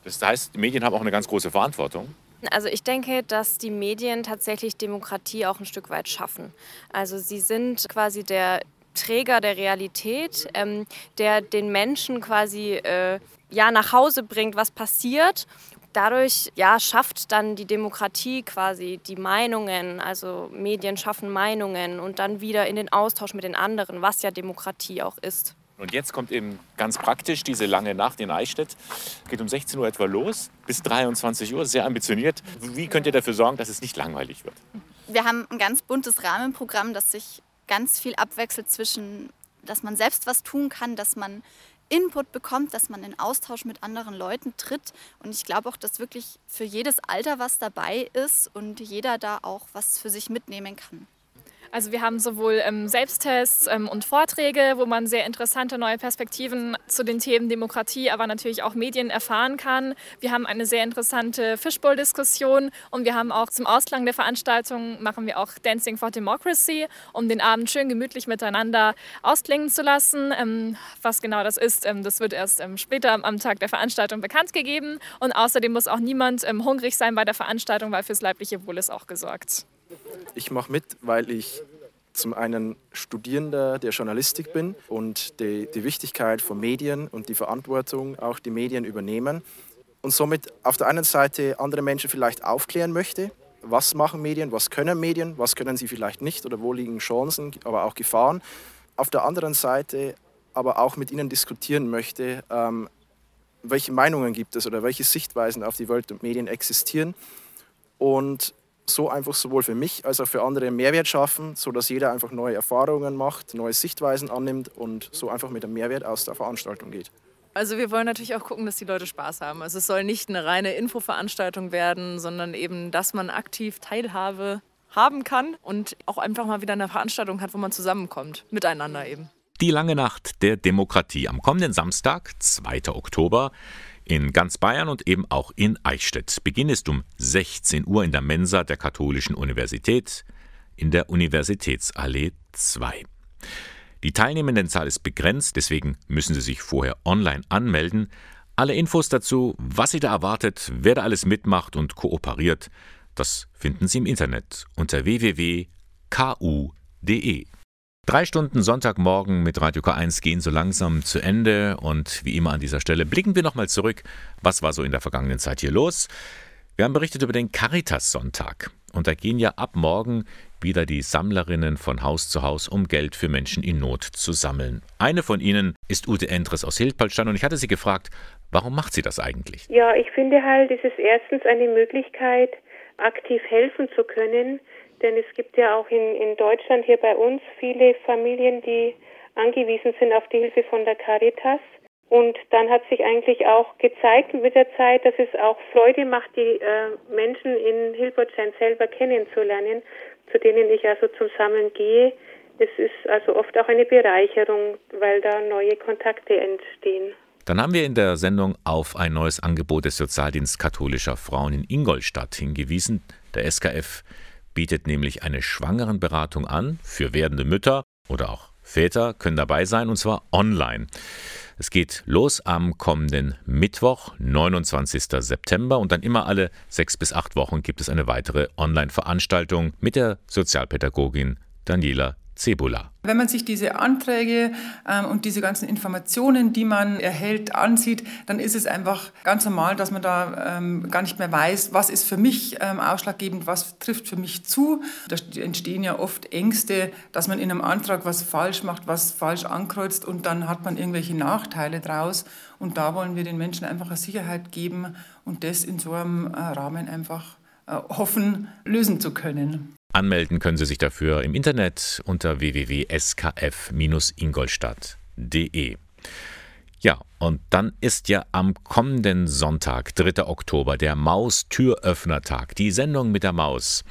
Das heißt, die Medien haben auch eine ganz große Verantwortung. Also ich denke, dass die Medien tatsächlich Demokratie auch ein Stück weit schaffen. Also sie sind quasi der Träger der Realität, ähm, der den Menschen quasi äh, ja, nach Hause bringt, was passiert. Dadurch ja, schafft dann die Demokratie quasi die Meinungen, also Medien schaffen Meinungen und dann wieder in den Austausch mit den anderen, was ja Demokratie auch ist. Und jetzt kommt eben ganz praktisch diese lange Nacht in Eichstätt. Geht um 16 Uhr etwa los, bis 23 Uhr, sehr ambitioniert. Wie könnt ihr dafür sorgen, dass es nicht langweilig wird? Wir haben ein ganz buntes Rahmenprogramm, das sich ganz viel abwechselt zwischen, dass man selbst was tun kann, dass man Input bekommt, dass man in Austausch mit anderen Leuten tritt. Und ich glaube auch, dass wirklich für jedes Alter was dabei ist und jeder da auch was für sich mitnehmen kann. Also wir haben sowohl ähm, Selbsttests ähm, und Vorträge, wo man sehr interessante neue Perspektiven zu den Themen Demokratie, aber natürlich auch Medien erfahren kann. Wir haben eine sehr interessante Fishbowl-Diskussion und wir haben auch zum Ausklang der Veranstaltung machen wir auch Dancing for Democracy, um den Abend schön gemütlich miteinander ausklingen zu lassen. Ähm, was genau das ist, ähm, das wird erst ähm, später am Tag der Veranstaltung bekannt gegeben. Und außerdem muss auch niemand ähm, hungrig sein bei der Veranstaltung, weil fürs leibliche Wohl ist auch gesorgt. Ich mache mit, weil ich zum einen Studierender der Journalistik bin und die, die Wichtigkeit von Medien und die Verantwortung auch die Medien übernehmen und somit auf der einen Seite andere Menschen vielleicht aufklären möchte, was machen Medien, was können Medien, was können sie vielleicht nicht oder wo liegen Chancen, aber auch Gefahren. Auf der anderen Seite aber auch mit ihnen diskutieren möchte, ähm, welche Meinungen gibt es oder welche Sichtweisen auf die Welt und Medien existieren und so einfach sowohl für mich als auch für andere Mehrwert schaffen, sodass jeder einfach neue Erfahrungen macht, neue Sichtweisen annimmt und so einfach mit einem Mehrwert aus der Veranstaltung geht. Also wir wollen natürlich auch gucken, dass die Leute Spaß haben. Also es soll nicht eine reine Infoveranstaltung werden, sondern eben, dass man aktiv Teilhabe haben kann und auch einfach mal wieder eine Veranstaltung hat, wo man zusammenkommt, miteinander eben. Die lange Nacht der Demokratie am kommenden Samstag, 2. Oktober, in ganz Bayern und eben auch in Eichstätt. Beginn ist um 16 Uhr in der Mensa der Katholischen Universität in der Universitätsallee 2. Die Teilnehmendenzahl ist begrenzt, deswegen müssen Sie sich vorher online anmelden. Alle Infos dazu, was Sie da erwartet, wer da alles mitmacht und kooperiert, das finden Sie im Internet unter www.ku.de. Drei Stunden Sonntagmorgen mit Radio K1 gehen so langsam zu Ende und wie immer an dieser Stelle blicken wir nochmal zurück. Was war so in der vergangenen Zeit hier los? Wir haben berichtet über den Caritas-Sonntag. Und da gehen ja ab morgen wieder die Sammlerinnen von Haus zu Haus, um Geld für Menschen in Not zu sammeln. Eine von ihnen ist Ute Endres aus Hildpolstein und ich hatte sie gefragt, warum macht sie das eigentlich? Ja, ich finde halt, es ist erstens eine Möglichkeit, aktiv helfen zu können, denn es gibt ja auch in, in Deutschland hier bei uns viele Familien, die angewiesen sind auf die Hilfe von der Caritas. Und dann hat sich eigentlich auch gezeigt mit der Zeit, dass es auch Freude macht, die äh, Menschen in Hilbertstein selber kennenzulernen, zu denen ich also zum Sammeln gehe. Es ist also oft auch eine Bereicherung, weil da neue Kontakte entstehen. Dann haben wir in der Sendung auf ein neues Angebot des Sozialdienst katholischer Frauen in Ingolstadt hingewiesen. Der SKF bietet nämlich eine Schwangerenberatung an für werdende Mütter oder auch Väter können dabei sein und zwar online. Es geht los am kommenden Mittwoch, 29. September und dann immer alle sechs bis acht Wochen gibt es eine weitere Online-Veranstaltung mit der Sozialpädagogin Daniela Cebula. Wenn man sich diese Anträge ähm, und diese ganzen Informationen, die man erhält, ansieht, dann ist es einfach ganz normal, dass man da ähm, gar nicht mehr weiß, was ist für mich ähm, ausschlaggebend, was trifft für mich zu. Da entstehen ja oft Ängste, dass man in einem Antrag was falsch macht, was falsch ankreuzt und dann hat man irgendwelche Nachteile draus. Und da wollen wir den Menschen einfach eine Sicherheit geben und das in so einem äh, Rahmen einfach äh, hoffen, lösen zu können. Anmelden können Sie sich dafür im Internet unter www.skf-ingolstadt.de. Ja, und dann ist ja am kommenden Sonntag, 3. Oktober, der Maus-Türöffnertag, die Sendung mit der Maus.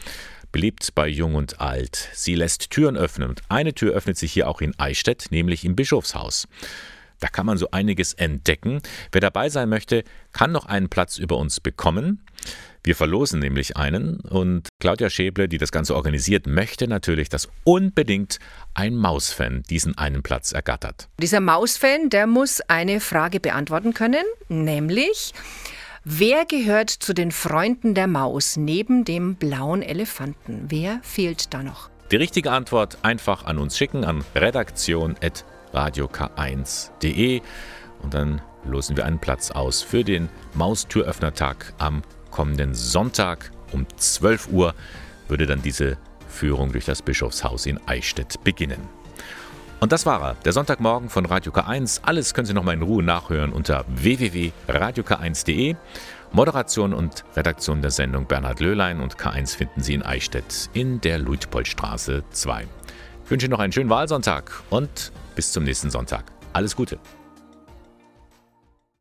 Beliebt bei Jung und Alt. Sie lässt Türen öffnen und eine Tür öffnet sich hier auch in Eichstätt, nämlich im Bischofshaus. Da kann man so einiges entdecken. Wer dabei sein möchte, kann noch einen Platz über uns bekommen. Wir verlosen nämlich einen und Claudia Schäble, die das Ganze organisiert, möchte natürlich, dass unbedingt ein Mausfan diesen einen Platz ergattert. Dieser Mausfan, der muss eine Frage beantworten können, nämlich Wer gehört zu den Freunden der Maus neben dem blauen Elefanten? Wer fehlt da noch? Die richtige Antwort einfach an uns schicken an redaktion.radiok1.de und dann losen wir einen Platz aus für den Maustüröffnertag am kommenden Sonntag um 12 Uhr würde dann diese Führung durch das Bischofshaus in Eichstätt beginnen. Und das war er, der Sonntagmorgen von Radio K1. Alles können Sie nochmal in Ruhe nachhören unter www.radiok1.de. Moderation und Redaktion der Sendung Bernhard Löhlein und K1 finden Sie in Eichstätt in der Luitpoldstraße 2. Ich wünsche Ihnen noch einen schönen Wahlsonntag und bis zum nächsten Sonntag. Alles Gute.